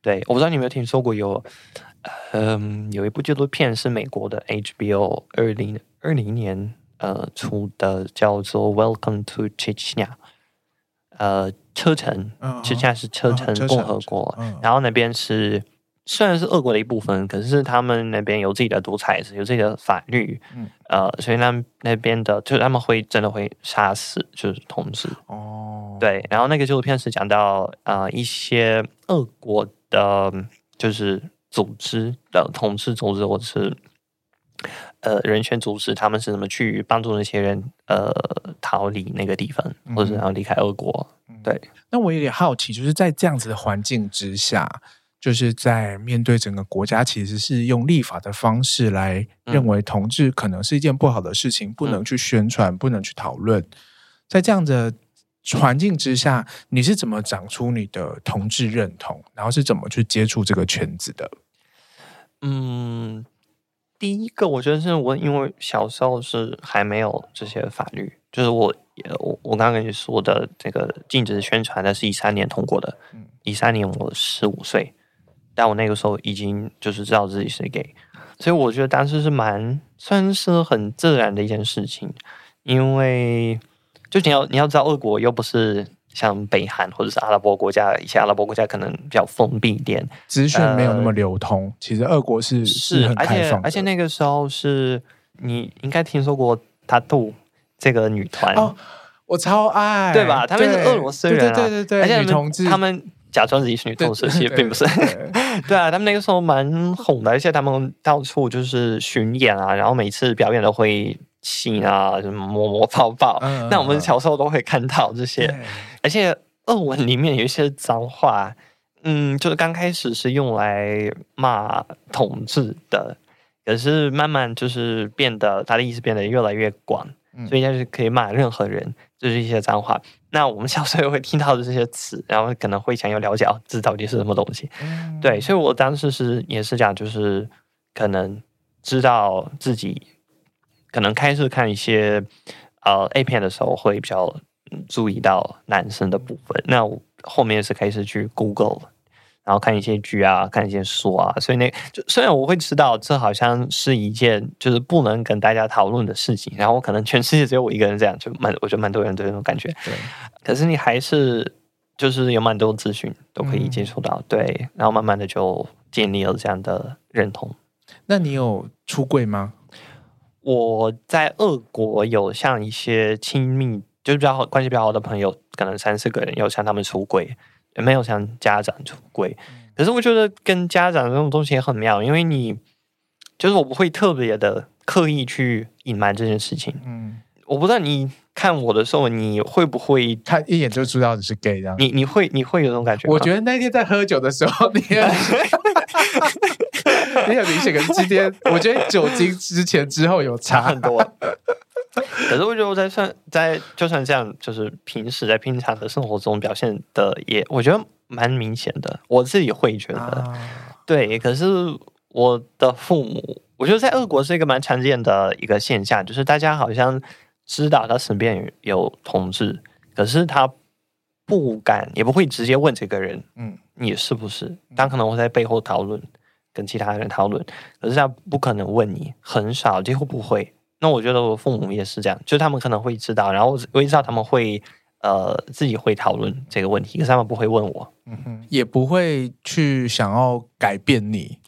对，我不知道你有没有听说过有。嗯，有一部纪录片是美国的 HBO 二零二零年呃出的，叫做《Welcome to Chechnya》。呃，车臣，其实现在是车臣共和国。Uh. 然后那边是虽然是俄国的一部分，可是他们那边有自己的独裁制，有自己的法律。嗯、呃，所以那那边的，就是他们会真的会杀死就是同志。哦，oh. 对。然后那个纪录片是讲到呃一些俄国的，就是。组织的同志组织，或者是呃人权组织，他们是怎么去帮助那些人呃逃离那个地方，或者然后离开俄国？嗯、对。那我有点好奇，就是在这样子的环境之下，就是在面对整个国家，其实是用立法的方式来认为同志可能是一件不好的事情，嗯、不能去宣传，不能去讨论。在这样的环境之下，你是怎么长出你的同志认同？然后是怎么去接触这个圈子的？嗯，第一个我觉得是我因为小时候是还没有这些法律，就是我我我刚刚跟你说的这个禁止宣传的是一三年通过的，一三年我十五岁，但我那个时候已经就是知道自己是 gay，所以我觉得当时是蛮算是很自然的一件事情，因为。就你要你要知道，俄国又不是像北韩或者是阿拉伯国家，一些阿拉伯国家可能比较封闭一点，资讯没有那么流通。呃、其实俄国是是很开放，而且而且那个时候是你应该听说过 T.A.T.U 这个女团哦，我超爱，对吧？他们是俄罗斯人、啊，对对对对，而且女同志，他们。假装自己是女同事，其实并不是。对啊，他们那个时候蛮红的，而且他们到处就是巡演啊，然后每次表演都会亲啊，什么摸摸抱抱。嗯、那我们小时候都会看到这些，嗯、而且俄文里面有一些脏话，嗯，就是刚开始是用来骂同志的，可是慢慢就是变得他的意思变得越来越广，嗯、所以就是可以骂任何人，就是一些脏话。那我们小时候也会听到的这些词，然后可能会想要了解哦，这到底是什么东西？嗯、对，所以我当时是也是讲，就是可能知道自己可能开始看一些呃 A 片的时候，会比较注意到男生的部分。那我后面是开始去 Google。然后看一些剧啊，看一些书啊，所以那就虽然我会知道这好像是一件就是不能跟大家讨论的事情，然后可能全世界只有我一个人这样，就蛮我觉得蛮多人都有这种感觉。对，可是你还是就是有蛮多资讯都可以接触到，嗯、对，然后慢慢的就建立了这样的认同。那你有出柜吗？我在俄国有像一些亲密就是比较好关系比较好的朋友，可能三四个人有向他们出轨。也没有向家长出轨，可是我觉得跟家长这种东西也很妙，因为你就是我不会特别的刻意去隐瞒这件事情。嗯，我不知道你看我的时候，你会不会他一眼就知道你是 gay 这样？你你会你会有这种感觉吗？我觉得那天在喝酒的时候，你很 你很明显，跟今天我觉得酒精之前之后有差很多。可是我觉得我在算在就算这样，就是平时在平常的生活中表现的也，我觉得蛮明显的。我自己会觉得，啊、对。可是我的父母，我觉得在俄国是一个蛮常见的一个现象，就是大家好像知道他身边有同志，可是他不敢，也不会直接问这个人，嗯，你是不是？但可能会在背后讨论，跟其他人讨论，可是他不可能问你，很少，几乎不会。那我觉得我父母也是这样，就他们可能会知道，然后我也知道他们会呃自己会讨论这个问题，可是他们不会问我，嗯哼，也不会去想要改变你，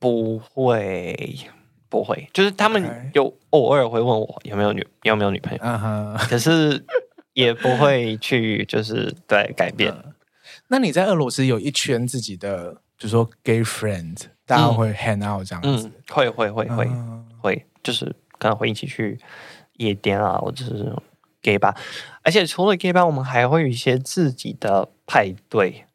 不会不会，就是他们有偶尔会问我有没有女有没有女朋友，嗯哼，可是也不会去就是对改变。那你在俄罗斯有一圈自己的，就是说 gay friend，大家会 hang out 这样子，嗯、会会会会、嗯、会。就是可能会一起去夜店啊，或者是 gay 吧。而且除了 gay 吧，我们还会有一些自己的派对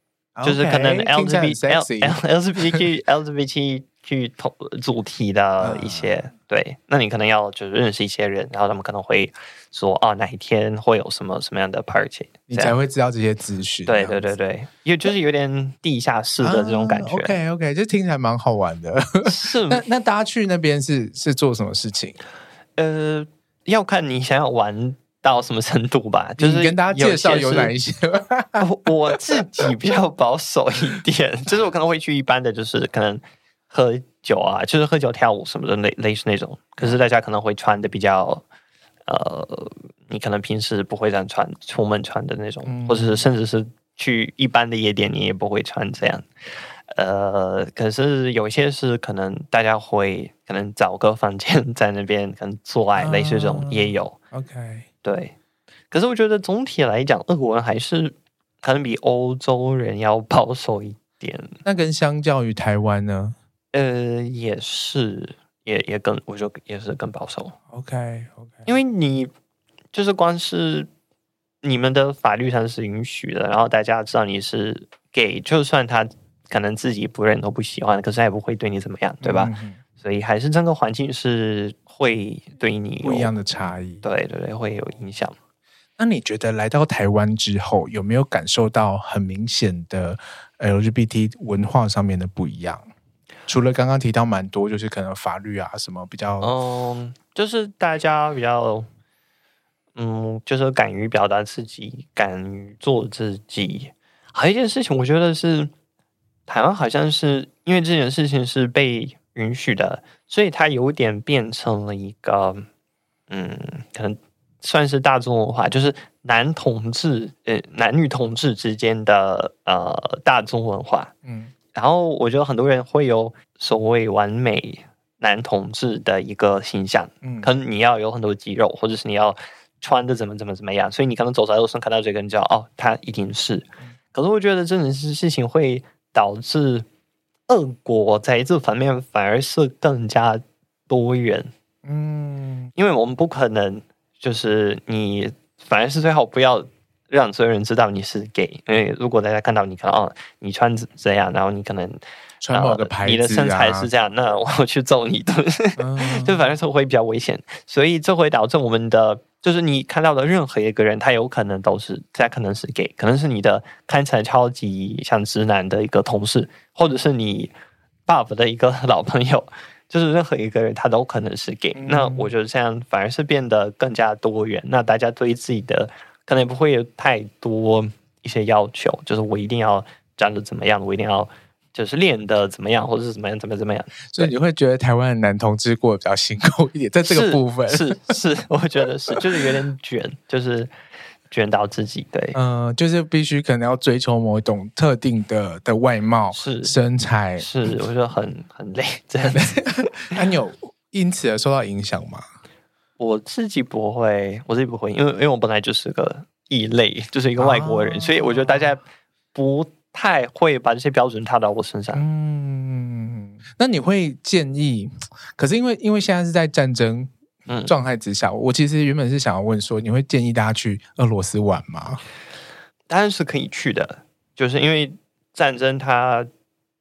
就是可能 LGBT L LGBTQ LGBTQ 同主题的一些。Uh, 对，那你可能要就是认识一些人，然后他们可能会说哦，哪一天会有什么什么样的 party，你才会知道这些资讯。对对对对，因为就是有点地下室的这种感觉。Uh, OK OK，就听起来蛮好玩的。是，那那大家去那边是是做什么事情？呃，要看你想要玩到什么程度吧。就是跟大家介绍有哪一些。我我自己比较保守一点，就是我可能会去一般的就是可能喝酒啊，就是喝酒跳舞什么的，类类似那种。可是大家可能会穿的比较，呃，你可能平时不会这样穿，出门穿的那种，嗯、或者是甚至是去一般的夜店，你也不会穿这样。呃，可是有些是可能大家会可能找个房间在那边可能做爱，类似这种也有。Uh, OK，对。可是我觉得总体来讲，俄国人还是可能比欧洲人要保守一点。那跟相较于台湾呢？呃，也是，也也更，我觉得也是更保守。OK OK，因为你就是光是你们的法律上是允许的，然后大家知道你是 gay，就算他可能自己不认都不喜欢，可是他也不会对你怎么样，对吧？嗯、所以还是整个环境是会对你不一样的差异。对对对，会有影响。那你觉得来到台湾之后，有没有感受到很明显的 LGBT 文化上面的不一样？除了刚刚提到蛮多，就是可能法律啊什么比较，嗯，就是大家比较，嗯，就是敢于表达自己，敢于做自己。还有一件事情，我觉得是台湾好像是因为这件事情是被允许的，所以它有点变成了一个，嗯，可能算是大众文化，就是男同志呃男女同志之间的呃大众文化，嗯，然后我觉得很多人会有所谓完美男同志的一个形象，嗯，可能你要有很多肌肉，或者是你要穿的怎么怎么怎么样，所以你可能走在路上看到这个人，就哦，他一定是。可是我觉得这种事事情会导致恶果在这方面反而是更加多元，嗯，因为我们不可能。就是你，反而是最好不要让所有人知道你是 gay，因为如果大家看到你，可能哦，你穿这样，然后你可能穿某个牌子、啊、你的身材是这样，那我 去揍你，对不对？嗯、就反正是会比较危险，所以这会导致我们的，就是你看到的任何一个人，他有可能都是，他可能是 gay，可能是你的看起来超级像直男的一个同事，或者是你 buff 的一个 老朋友。就是任何一个人，他都可能是 gay。嗯、那我觉得这样反而是变得更加多元。那大家对自己的可能也不会有太多一些要求，就是我一定要长得怎么样，我一定要就是练的怎么样，或者是怎么样，怎么怎么样。所以你会觉得台湾的男同志过得比较辛苦一点，在这个部分是是，是，我觉得是，就是有点卷，就是。卷到自己，对，嗯、呃，就是必须可能要追求某一种特定的的外貌，是身材，是，我觉得很很累，真的。那你有因此而受到影响吗？我自己不会，我自己不会，因为因为我本来就是个异类，就是一个外国人，啊、所以我觉得大家不太会把这些标准套到我身上。嗯，那你会建议？可是因为因为现在是在战争。状态之下，我其实原本是想要问说，你会建议大家去俄罗斯玩吗？当然是可以去的，就是因为战争，它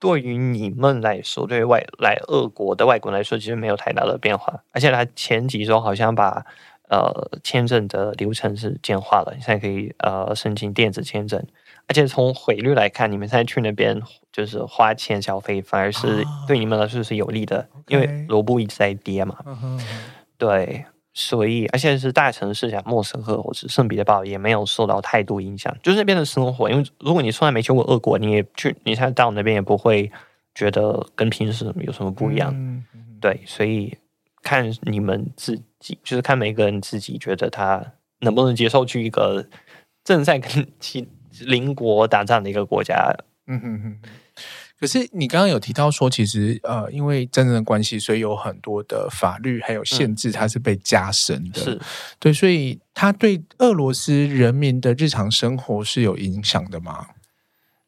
对于你们来说，对外来俄国的外国人来说，其实没有太大的变化。而且他前几周好像把呃签证的流程是简化了，你现在可以呃申请电子签证。而且从汇率来看，你们现在去那边就是花钱消费，反而是对你们来说是有利的，因为卢布一直在跌嘛。对，所以而且是大城市，像莫斯科或者圣彼得堡，也没有受到太多影响。就是那边的生活，因为如果你从来没去过俄国，你也去，你现在到那边也不会觉得跟平时有什么不一样。嗯嗯、对，所以看你们自己，就是看每个人自己觉得他能不能接受去一个正在跟其邻国打仗的一个国家。嗯哼哼。可是你刚刚有提到说，其实呃，因为战争的关系，所以有很多的法律还有限制，它是被加深的。嗯、是对，所以它对俄罗斯人民的日常生活是有影响的吗？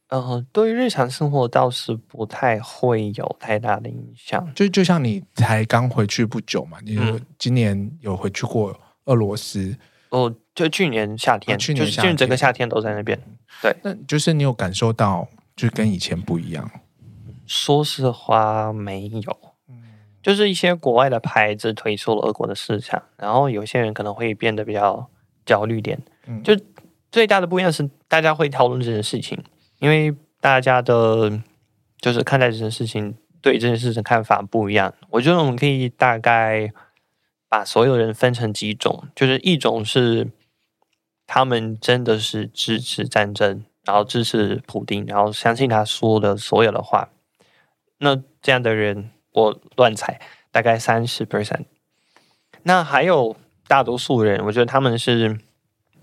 呃，对于日常生活倒是不太会有太大的影响。就就像你才刚回去不久嘛，你今年有回去过俄罗斯？哦，就去年夏天，哦、去年夏天，就是整个夏天都在那边。对，那就是你有感受到，就跟以前不一样。说实话，没有，就是一些国外的牌子推出了俄国的市场，然后有些人可能会变得比较焦虑点。就最大的不一样是，大家会讨论这件事情，因为大家的，就是看待这件事情，对这件事情看法不一样。我觉得我们可以大概把所有人分成几种，就是一种是他们真的是支持战争，然后支持普丁，然后相信他说的所有的话。那这样的人，我乱猜，大概三十 percent。那还有大多数人，我觉得他们是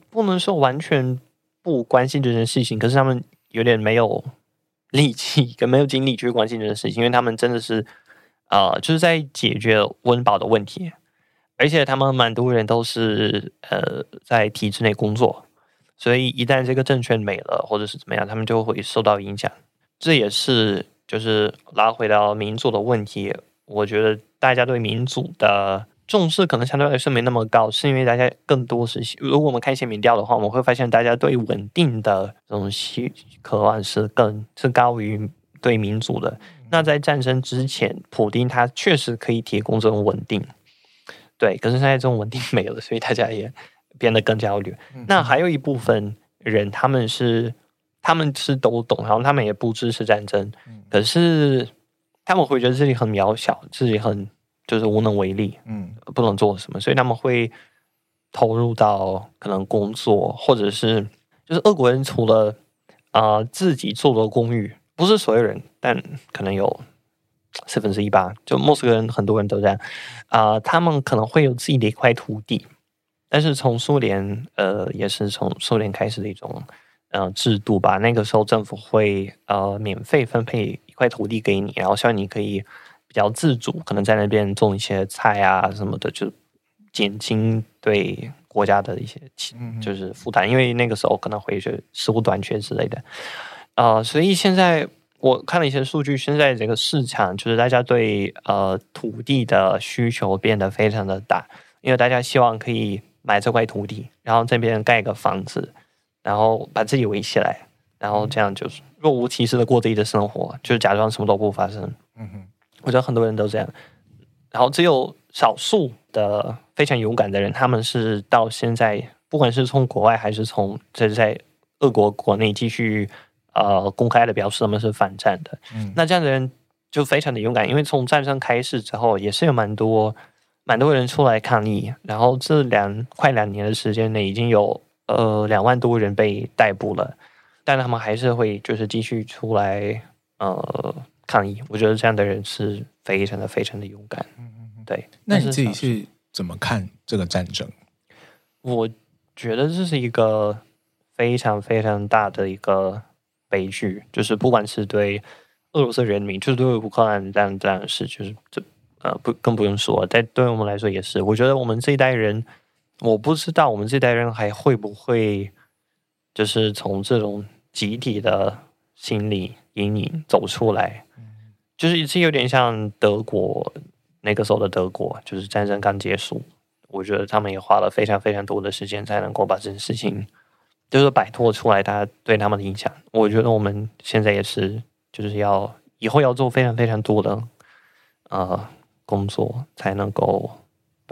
不能说完全不关心这件事情，可是他们有点没有力气跟没有精力去关心这件事情，因为他们真的是啊、呃，就是在解决温饱的问题，而且他们蛮多人都是呃在体制内工作，所以一旦这个政权没了或者是怎么样，他们就会受到影响。这也是。就是拉回到民主的问题，我觉得大家对民主的重视可能相对来说没那么高，是因为大家更多是，如果我们看一些民调的话，我们会发现大家对稳定的这种希渴望是更是高于对民主的。那在战争之前，普丁他确实可以提供这种稳定，对，可是现在这种稳定没了，所以大家也变得更焦虑。那还有一部分人，他们是。他们是都懂，然后他们也不支持战争，嗯、可是他们会觉得自己很渺小，自己很就是无能为力，嗯，不能做什么，所以他们会投入到可能工作，或者是就是俄国人除了啊、呃、自己做的公寓，不是所有人，但可能有四分之一吧，就莫斯科人很多人都这样啊、呃，他们可能会有自己的一块土地。但是从苏联，呃，也是从苏联开始的一种呃制度吧。那个时候政府会呃免费分配一块土地给你，然后希望你可以比较自主，可能在那边种一些菜啊什么的，就减轻对国家的一些就是负担，因为那个时候可能会是食物短缺之类的。呃，所以现在我看了一些数据，现在这个市场就是大家对呃土地的需求变得非常的大，因为大家希望可以买这块土地，然后这边盖个房子，然后把自己围起来，然后这样就是若无其事的过自己的生活，就是假装什么都不发生。嗯哼，我觉得很多人都这样，然后只有少数的非常勇敢的人，他们是到现在，不管是从国外还是从这是在俄国国内继续。呃，公开的表示他们是反战的。嗯，那这样的人就非常的勇敢，因为从战争开始之后，也是有蛮多蛮多人出来抗议。然后这两快两年的时间内，已经有呃两万多人被逮捕了，但他们还是会就是继续出来呃抗议。我觉得这样的人是非常的非常的勇敢。嗯嗯，对。那你自己是怎么看这个战争？我觉得这是一个非常非常大的一个。悲剧就是，不管是对俄罗斯人民，就是对乌克兰这样这样的事，就是这呃不更不用说，但对我们来说也是。我觉得我们这一代人，我不知道我们这代人还会不会，就是从这种集体的心理阴影走出来。就是已经有点像德国那个时候的德国，就是战争刚结束，我觉得他们也花了非常非常多的时间才能够把这件事情。就是摆脱出来，他对他们的影响。我觉得我们现在也是，就是要以后要做非常非常多的呃工作，才能够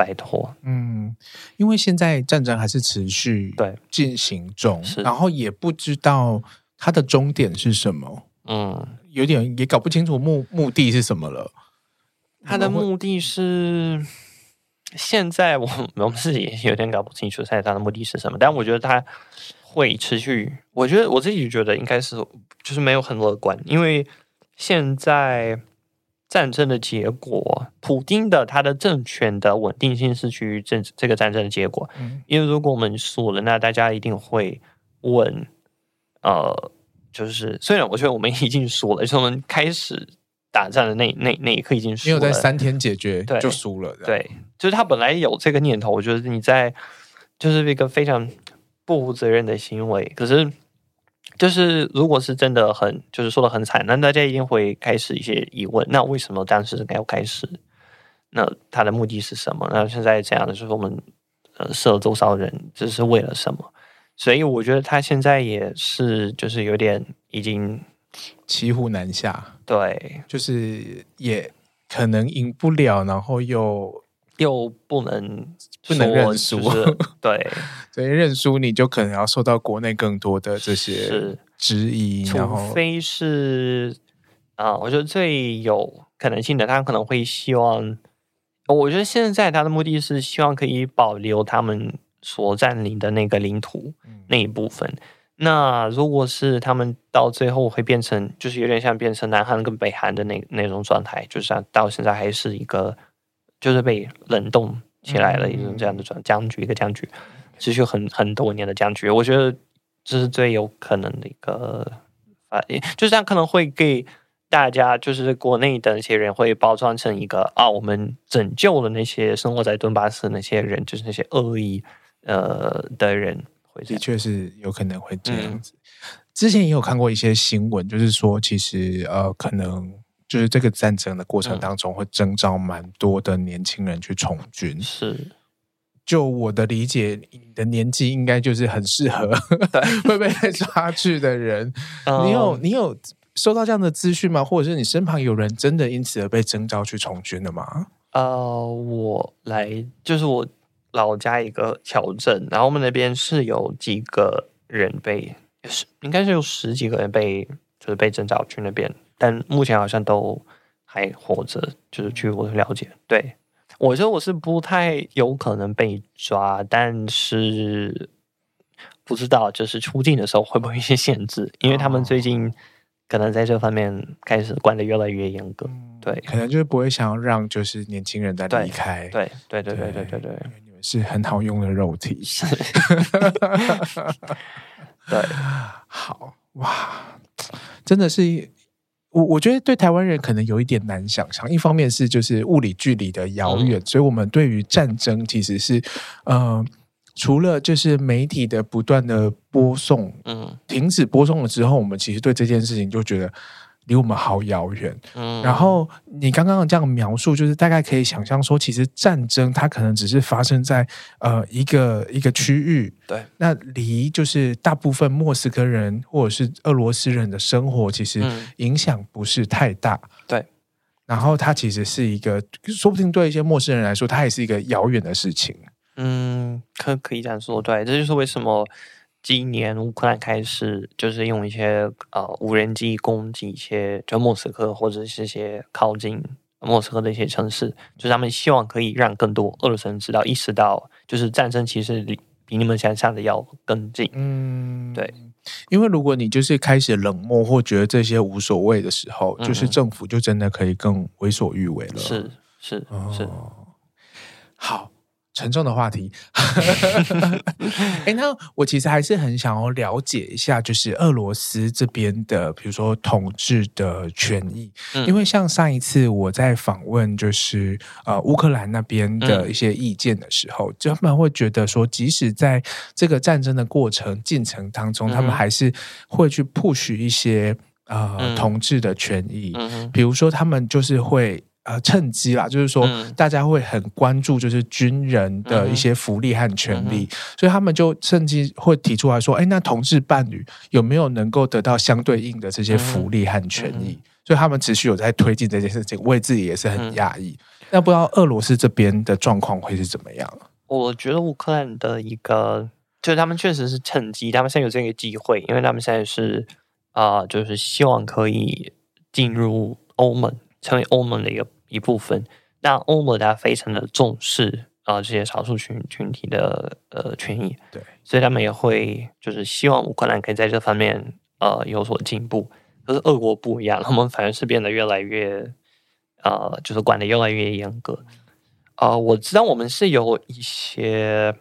摆脱。嗯，因为现在战争还是持续对进行中，然后也不知道它的终点是什么。嗯，有点也搞不清楚目目的是什么了。它的目的是现在我我们自己也有点搞不清楚，现在它的目的是什么？但我觉得它。会持续，我觉得我自己觉得应该是就是没有很乐观，因为现在战争的结果，普京的他的政权的稳定性是趋于这这个战争的结果。嗯，因为如果我们输了，那大家一定会问，呃，就是虽然我觉得我们已经输了，就是我们开始打仗的那那那一刻已经输了，没有在三天解决就输了。对，就是他本来有这个念头，我觉得你在就是一个非常。不负责任的行为，可是就是如果是真的很，就是说的很惨，那大家一定会开始一些疑问。那为什么当时该要开始？那他的目的是什么？那现在这样的，就是我们呃射了多少人，这是为了什么？所以我觉得他现在也是，就是有点已经骑虎难下。对，就是也可能赢不了，然后又。又不能不能认输，就是，对，所以认输你就可能要受到国内更多的这些质疑，除非是啊，我觉得最有可能性的，他可能会希望，我觉得现在他的目的是希望可以保留他们所占领的那个领土那一部分。嗯、那如果是他们到最后会变成，就是有点像变成南韩跟北韩的那那种状态，就是到现在还是一个。就是被冷冻起来了，一种这样的状僵局，一个僵局，持续很很多年的僵局。我觉得这是最有可能的一个反应，就是这样可能会给大家，就是国内的那些人会包装成一个啊，我们拯救了那些生活在顿巴斯那些人，就是那些恶意呃的人，的确是有可能会这样子。嗯、之前也有看过一些新闻，就是说其实呃可能。就是这个战争的过程当中，会征召蛮多的年轻人去从军。是，就我的理解，你的年纪应该就是很适合 会被抓去的人。你有你有收到这样的资讯吗？或者是你身旁有人真的因此而被征召去从军的吗？呃，我来就是我老家一个小镇，然后我们那边是有几个人被，是应该是有十几个人被，就是被征召去那边。但目前好像都还活着，就是据我了解，对。我觉得我是不太有可能被抓，但是不知道就是出境的时候会不会一些限制，因为他们最近可能在这方面开始管的越来越严格，对，可能就是不会想要让就是年轻人再离开，对，对，对，对，对，对，对。是很好用的肉体，对，好哇，真的是我我觉得对台湾人可能有一点难想象。一方面是就是物理距离的遥远，嗯、所以我们对于战争其实是呃。除了就是媒体的不断的播送，嗯，停止播送了之后，我们其实对这件事情就觉得离我们好遥远。嗯，然后你刚刚这样描述，就是大概可以想象说，其实战争它可能只是发生在呃一个一个区域，对，那离就是大部分莫斯科人或者是俄罗斯人的生活，其实影响不是太大。嗯、对，然后它其实是一个，说不定对一些陌生人来说，它也是一个遥远的事情。嗯，可可以这样说，对，这就是为什么今年乌克兰开始就是用一些呃无人机攻击一些就莫斯科或者是一些靠近莫斯科的一些城市，就是他们希望可以让更多俄罗斯人知道意识到，就是战争其实比你们想象的要更近。嗯，对，因为如果你就是开始冷漠或觉得这些无所谓的时候，嗯、就是政府就真的可以更为所欲为了。是是、哦、是，好。沉重的话题，哎，那我其实还是很想要了解一下，就是俄罗斯这边的，比如说统治的权益，嗯、因为像上一次我在访问，就是呃乌克兰那边的一些意见的时候，嗯、就他们会觉得说，即使在这个战争的过程进程当中，嗯、他们还是会去 push 一些呃、嗯、统治的权益，嗯、比如说他们就是会。呃，趁机啦，就是说，大家会很关注，就是军人的一些福利和权利，嗯、所以他们就趁机会提出来说，哎，那同志伴侣有没有能够得到相对应的这些福利和权益？嗯、所以他们持续有在推进这件事情，我自己也是很讶异。那、嗯、不知道俄罗斯这边的状况会是怎么样？我觉得乌克兰的一个，就是他们确实是趁机，他们现在有这个机会，因为他们现在是啊、呃，就是希望可以进入欧盟。成为欧盟的一个一部分，那欧盟它非常的重视啊、呃、这些少数群群体的呃权益，对，所以他们也会就是希望乌克兰可以在这方面呃有所进步。可是俄国不一样，他们反而是变得越来越呃就是管的越来越严格。啊、呃，我知道我们是有一些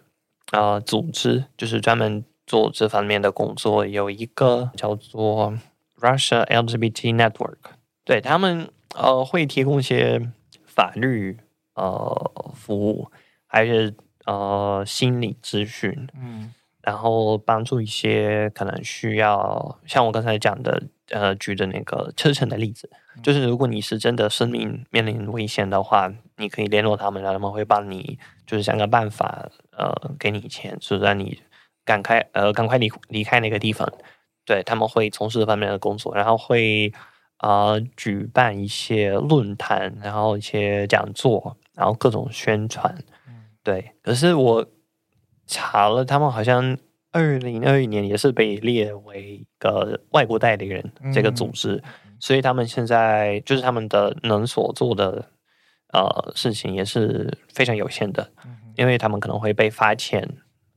啊、呃、组织，就是专门做这方面的工作，有一个叫做 Russia LGBT Network，对他们。呃，会提供一些法律呃服务，还是呃心理咨询，嗯，然后帮助一些可能需要像我刚才讲的呃举的那个车臣的例子，嗯、就是如果你是真的生命面临危险的话，你可以联络他们，然后他们会帮你就是想个办法呃给你钱，是让你赶快呃赶快离离开那个地方，对，他们会从事这方面的工作，然后会。啊、呃，举办一些论坛，然后一些讲座，然后各种宣传，嗯、对。可是我查了，他们好像二零二一年也是被列为一个外国代理人这个组织，嗯、所以他们现在就是他们的能所做的呃事情也是非常有限的，嗯、因为他们可能会被罚钱，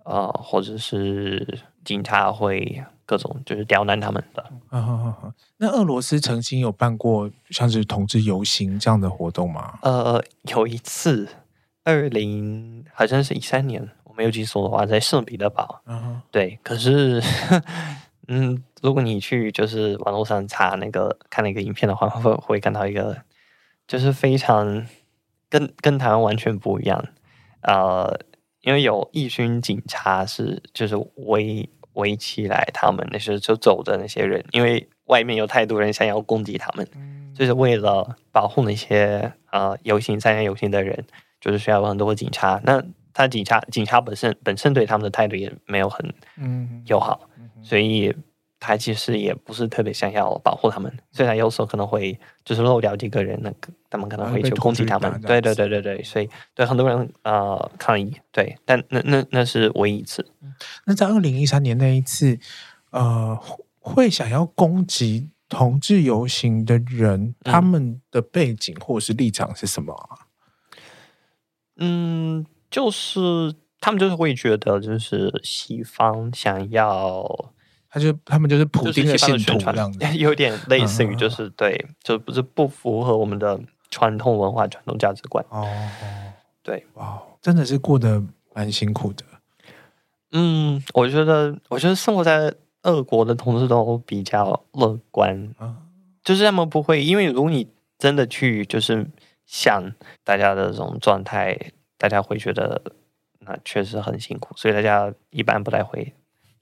啊、呃，或者是警察会。各种就是刁难他们的。那俄罗斯曾经有办过像是同志游行这样的活动吗？呃，有一次，二零好像是一三年，我没有记错的话，在圣彼得堡。嗯哼，对。可是，嗯，如果你去就是网络上查那个看那个影片的话，会会看到一个，就是非常跟跟台湾完全不一样。呃，因为有一群警察是就是围。围起来，他们那时候就走的那些人，因为外面有太多人想要攻击他们，嗯、就是为了保护那些呃游行参加游行的人，就是需要很多警察。那他警察警察本身本身对他们的态度也没有很友好，所以。他其实也不是特别想要保护他们，虽然有时候可能会就是漏掉几个人，那个他们可能会去攻击他们。对对对对对，所以对很多人呃抗议，对，但那那那是唯一一次。那在二零一三年那一次，呃，会想要攻击同志游行的人，他们的背景或是立场是什么啊？嗯，就是他们就是会觉得，就是西方想要。他就他们就是普丁的信徒这样子，有点类似于就是对，就不是不符合我们的传统文化、传统价值观。哦，对，哇，真的是过得蛮辛苦的。嗯，我觉得，我觉得生活在俄国的同事都比较乐观，嗯，就是他们不会，因为如果你真的去，就是想大家的这种状态，大家会觉得那确实很辛苦，所以大家一般不太会，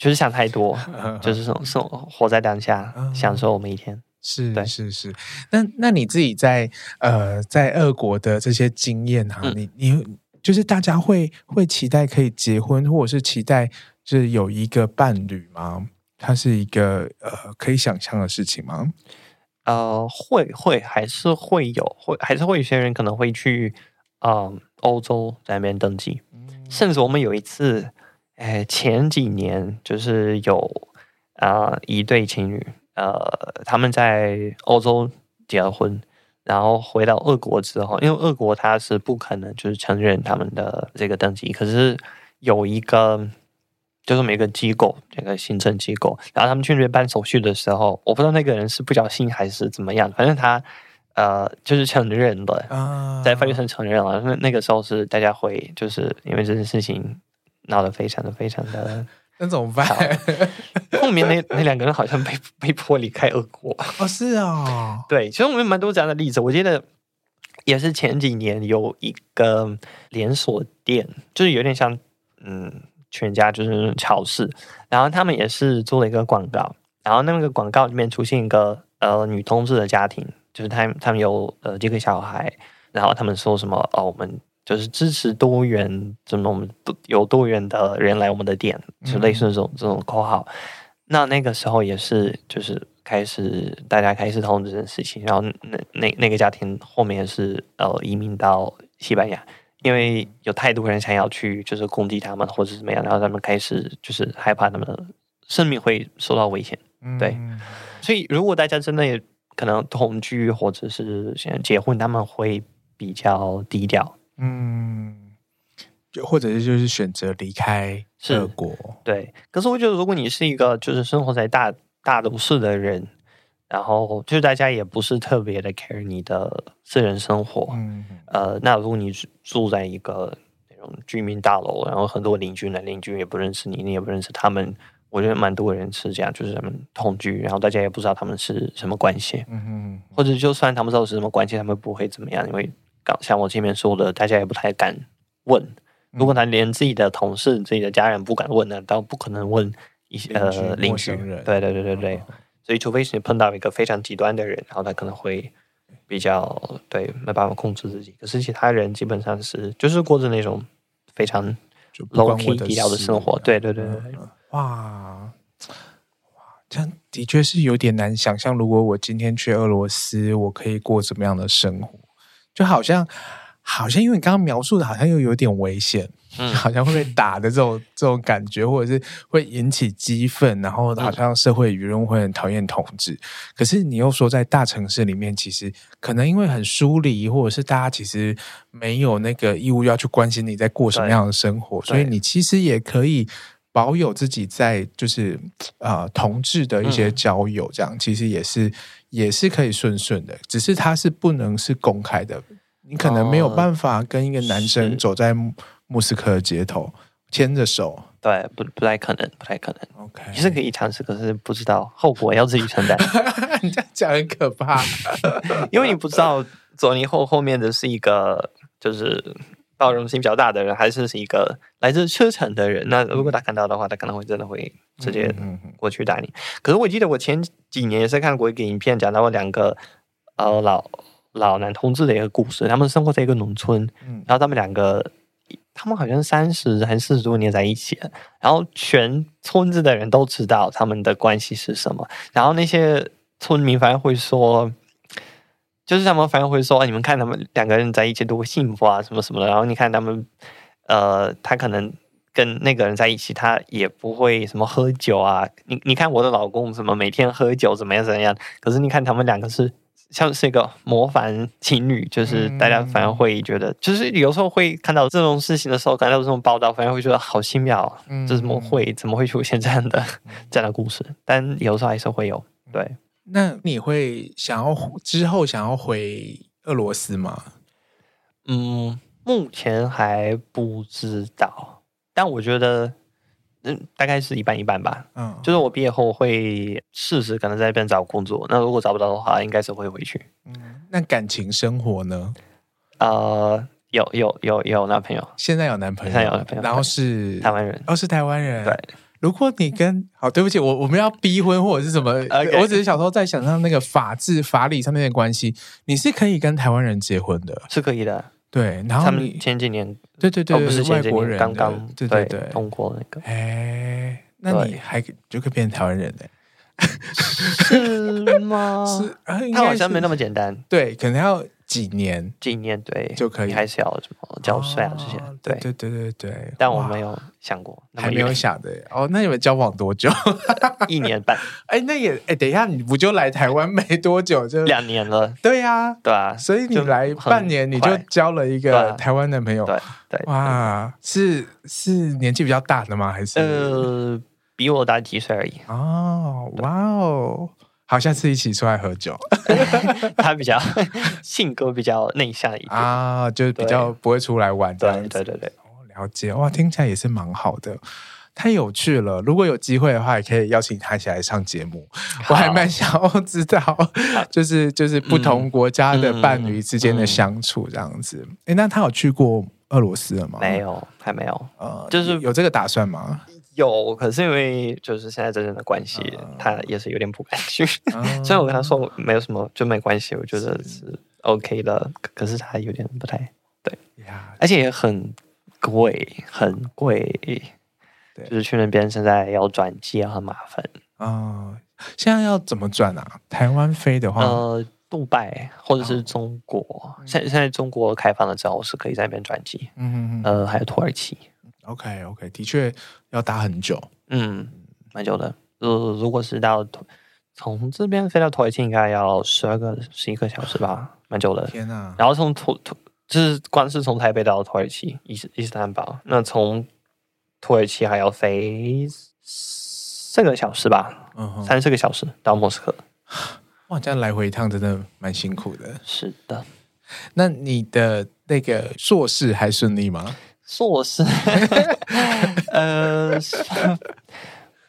就是想太多，就是这种生活活在当下，享受我们一天。是，对是是。那那你自己在呃在俄国的这些经验啊，嗯、你你。就是大家会会期待可以结婚，或者是期待就是有一个伴侣吗？它是一个呃可以想象的事情吗？呃，会会还是会有，会还是会有些人可能会去呃欧洲在那边登记，嗯、甚至我们有一次，哎，前几年就是有啊、呃、一对情侣，呃，他们在欧洲结了婚。然后回到俄国之后，因为俄国他是不可能就是承认他们的这个登记，可是有一个就是每个机构这个行政机构，然后他们去那边办手续的时候，我不知道那个人是不小心还是怎么样，反正他呃就是承认了，在法律上承认了。那那个时候是大家会就是因为这件事情闹得非常的非常的。那怎么办？后面那那两个人好像被被迫离开俄国哦，是啊、哦，对，其实我们蛮多这样的例子。我记得也是前几年有一个连锁店，就是有点像嗯全家，就是超市，然后他们也是做了一个广告，然后那个广告里面出现一个呃女同志的家庭，就是他们他们有呃几个小孩，然后他们说什么哦我们。就是支持多元，怎么我们有多元的人来我们的店，就类似这种这种口号。那那个时候也是，就是开始大家开始讨论这件事情。然后那那那个家庭后面是呃移民到西班牙，因为有太多人想要去，就是攻击他们或者怎么样，然后他们开始就是害怕他们的生命会受到危险。对，所以如果大家真的也可能同居或者是想结婚，他们会比较低调。嗯，就或者是就是选择离开俄国，对。可是我觉得，如果你是一个就是生活在大大都市的人，然后就是大家也不是特别的 care 你的私人生活，嗯，呃，那如果你住在一个那种居民大楼，然后很多邻居呢，邻居也不认识你，你也不认识他们，我觉得蛮多人是这样，就是他们同居，然后大家也不知道他们是什么关系，嗯哼，或者就算他们知道是什么关系，他们不会怎么样，因为。像我前面说的，大家也不太敢问。如果他连自己的同事、自己的家人不敢问呢，倒不可能问一些呃邻居。对对对对对，哦、所以除非是你碰到一个非常极端的人，然后他可能会比较对没办法控制自己。可是其他人基本上是就是过着那种非常 low key 低调的生活。对对对对，哇哇，这样的确是有点难想象。如果我今天去俄罗斯，我可以过什么样的生活？就好像，好像因为你刚刚描述的，好像又有点危险，嗯，好像会被打的这种这种感觉，或者是会引起激愤，然后好像社会舆论会很讨厌同志。可是你又说在大城市里面，其实可能因为很疏离，或者是大家其实没有那个义务要去关心你在过什么样的生活，所以你其实也可以保有自己在就是呃同志的一些交友，这样其实也是。也是可以顺顺的，只是它是不能是公开的。你可能没有办法跟一个男生走在莫斯科的街头牵着手，对，不不太可能，不太可能。OK，你是可以尝试，可是不知道后果要自己承担。你这样讲很可怕，因为你不知道走你后后面的是一个就是。包容性比较大的人，还是是一个来自车臣的人。那如果他看到的话，他可能会真的会直接过去打你。可是我记得我前几年也是看过一个影片，讲到两个呃老老男同志的一个故事。他们生活在一个农村，然后他们两个，他们好像三十还是四十多年在一起，然后全村子的人都知道他们的关系是什么。然后那些村民反而会说。就是他们反而会说：“你们看他们两个人在一起多幸福啊，什么什么的。”然后你看他们，呃，他可能跟那个人在一起，他也不会什么喝酒啊。你你看我的老公什么每天喝酒怎么样怎么样。可是你看他们两个是像是一个模范情侣，就是大家反而会觉得，就是有时候会看到这种事情的时候，看到这种报道，反而会觉得好奇妙，这怎么会怎么会出现这样的这样的故事？但有时候还是会有，对。那你会想要之后想要回俄罗斯吗？嗯，目前还不知道。但我觉得，嗯，大概是一半一半吧。嗯，就是我毕业后会试试可能在这边找工作。那如果找不到的话，应该是会回去。嗯，那感情生活呢？呃，有有有有男朋友，现在有男朋友，现在有男朋友，然后是台湾人，哦，是台湾人，对。如果你跟好，对不起，我我们要逼婚或者是什么？Okay. 我只是小时候在想象那个法治法理上面的关系，你是可以跟台湾人结婚的，是可以的。对，然后他们前几年，对对对，哦、不是外国人刚刚对对对通过那个。哎，那你还就可以变成台湾人呢，是吗？是，他好像没那么简单。对，可能要。几年？几年对就可以，还是要什么交税啊这些？对对对对对。但我没有想过，还没有想的哦。那你们交往多久？一年半。哎，那也哎，等一下，你不就来台湾没多久就两年了？对呀，对啊。所以你来半年你就交了一个台湾男朋友？对对。哇，是是年纪比较大的吗？还是呃，比我大几岁而已？哦，哇哦。好，下次一起出来喝酒。他比较 性格比较内向一点啊，就是比较不会出来玩。对对对对，哦，了解哇，听起来也是蛮好的，太有趣了。如果有机会的话，也可以邀请他一起来上节目。我还蛮想要知道，就是就是不同国家的伴侣之间的相处这样子。哎，那他有去过俄罗斯了吗？没有，还没有。呃，就是有这个打算吗？有，可是因为就是现在真正的关系，嗯、他也是有点不甘心。嗯、虽然我跟他说没有什么，就没关系，我觉得是 OK 的。是可是他有点不太对，呀而且也很贵，很贵。对就是去那边现在要转机也，很麻烦。啊、嗯，现在要怎么转啊？台湾飞的话，呃，杜拜或者是中国，现、哦、现在中国开放了之后是可以在那边转机。嗯嗯嗯，呃，还有土耳其。OK OK，的确要搭很久，嗯，蛮久的。如，如果是到从这边飞到土耳其，应该要十二个十一个小时吧，蛮久的。天哪！然后从土土，就是光是从台北到土耳其伊斯伊斯坦堡，那从土耳其还要飞四个小时吧，嗯，三四个小时到莫斯科。哇，这样来回一趟真的蛮辛苦的。是的，那你的那个硕士还顺利吗？硕士，呃，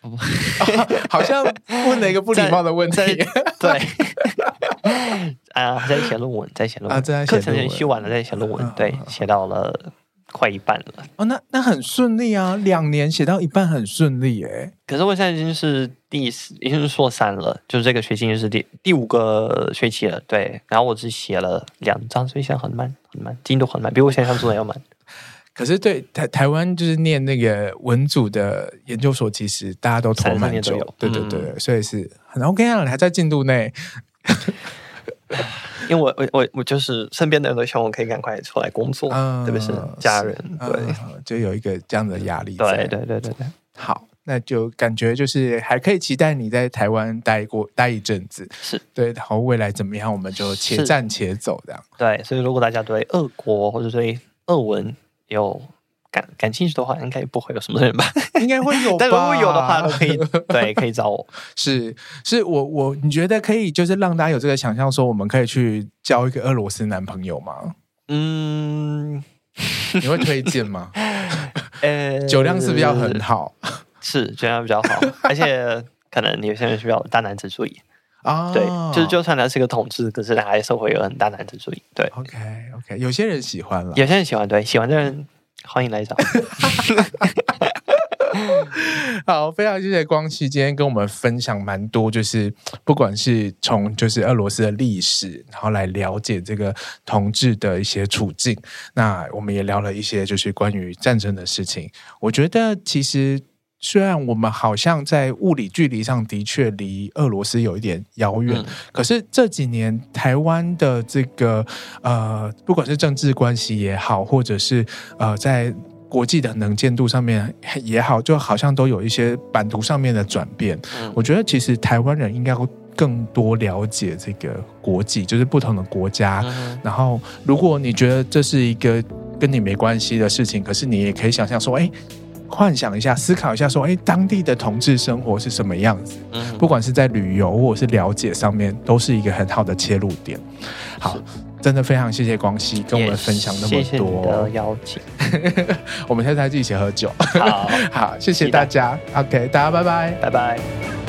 好像问了一个不礼貌的问题。对，啊，在写论文，在写论文，课程先修完了，在写论文。对，写到了快一半了。哦，那那很顺利啊，两年写到一半很顺利诶。可是我现在已经是第四，已经是硕三了，就是这个学期就是第第五个学期了。对，然后我只写了两张，所以现在很慢，很慢，进度很慢，比我想象中的要慢。可是对台台湾就是念那个文组的研究所，其实大家都投蛮久，对对对，嗯、所以是很 OK 啊，你还在进度内。因为我我我我就是身边的人都希望我可以赶快出来工作，嗯、特别是家人，是对、嗯，就有一个这样的压力。对对对对对，好，那就感觉就是还可以期待你在台湾待过待一阵子，是。对，然后未来怎么样，我们就且战且走这样。对，所以如果大家对俄国或者对俄文，有感感兴趣的话，应该也不会有什么人吧？应该会有吧，但如果有的话，可以 对，可以找我。是是，我我你觉得可以，就是让大家有这个想象，说我们可以去交一个俄罗斯男朋友吗？嗯，你会推荐吗？呃，酒量是不是要很好？是酒量比较好，而且可能有些人需要大男子主义啊。对，就是就算他是个同志，可是他还是会有很大男子主义。对，OK OK，有些人喜欢了，有些人喜欢，对，喜欢的人。欢迎来找。好，非常谢谢光熙今天跟我们分享蛮多，就是不管是从就是俄罗斯的历史，然后来了解这个同志的一些处境。那我们也聊了一些就是关于战争的事情。我觉得其实。虽然我们好像在物理距离上的确离俄罗斯有一点遥远，嗯、可是这几年台湾的这个呃，不管是政治关系也好，或者是呃，在国际的能见度上面也好，就好像都有一些版图上面的转变。嗯、我觉得其实台湾人应该会更多了解这个国际，就是不同的国家。嗯、然后，如果你觉得这是一个跟你没关系的事情，可是你也可以想象说，哎。幻想一下，思考一下，说，哎、当地的同志生活是什么样子？嗯，不管是在旅游或者是了解上面，都是一个很好的切入点。好，真的非常谢谢光熙跟我们分享那么多，的邀请，我们下次再一起喝酒。好，好，谢谢大家。OK，大家拜拜，拜拜。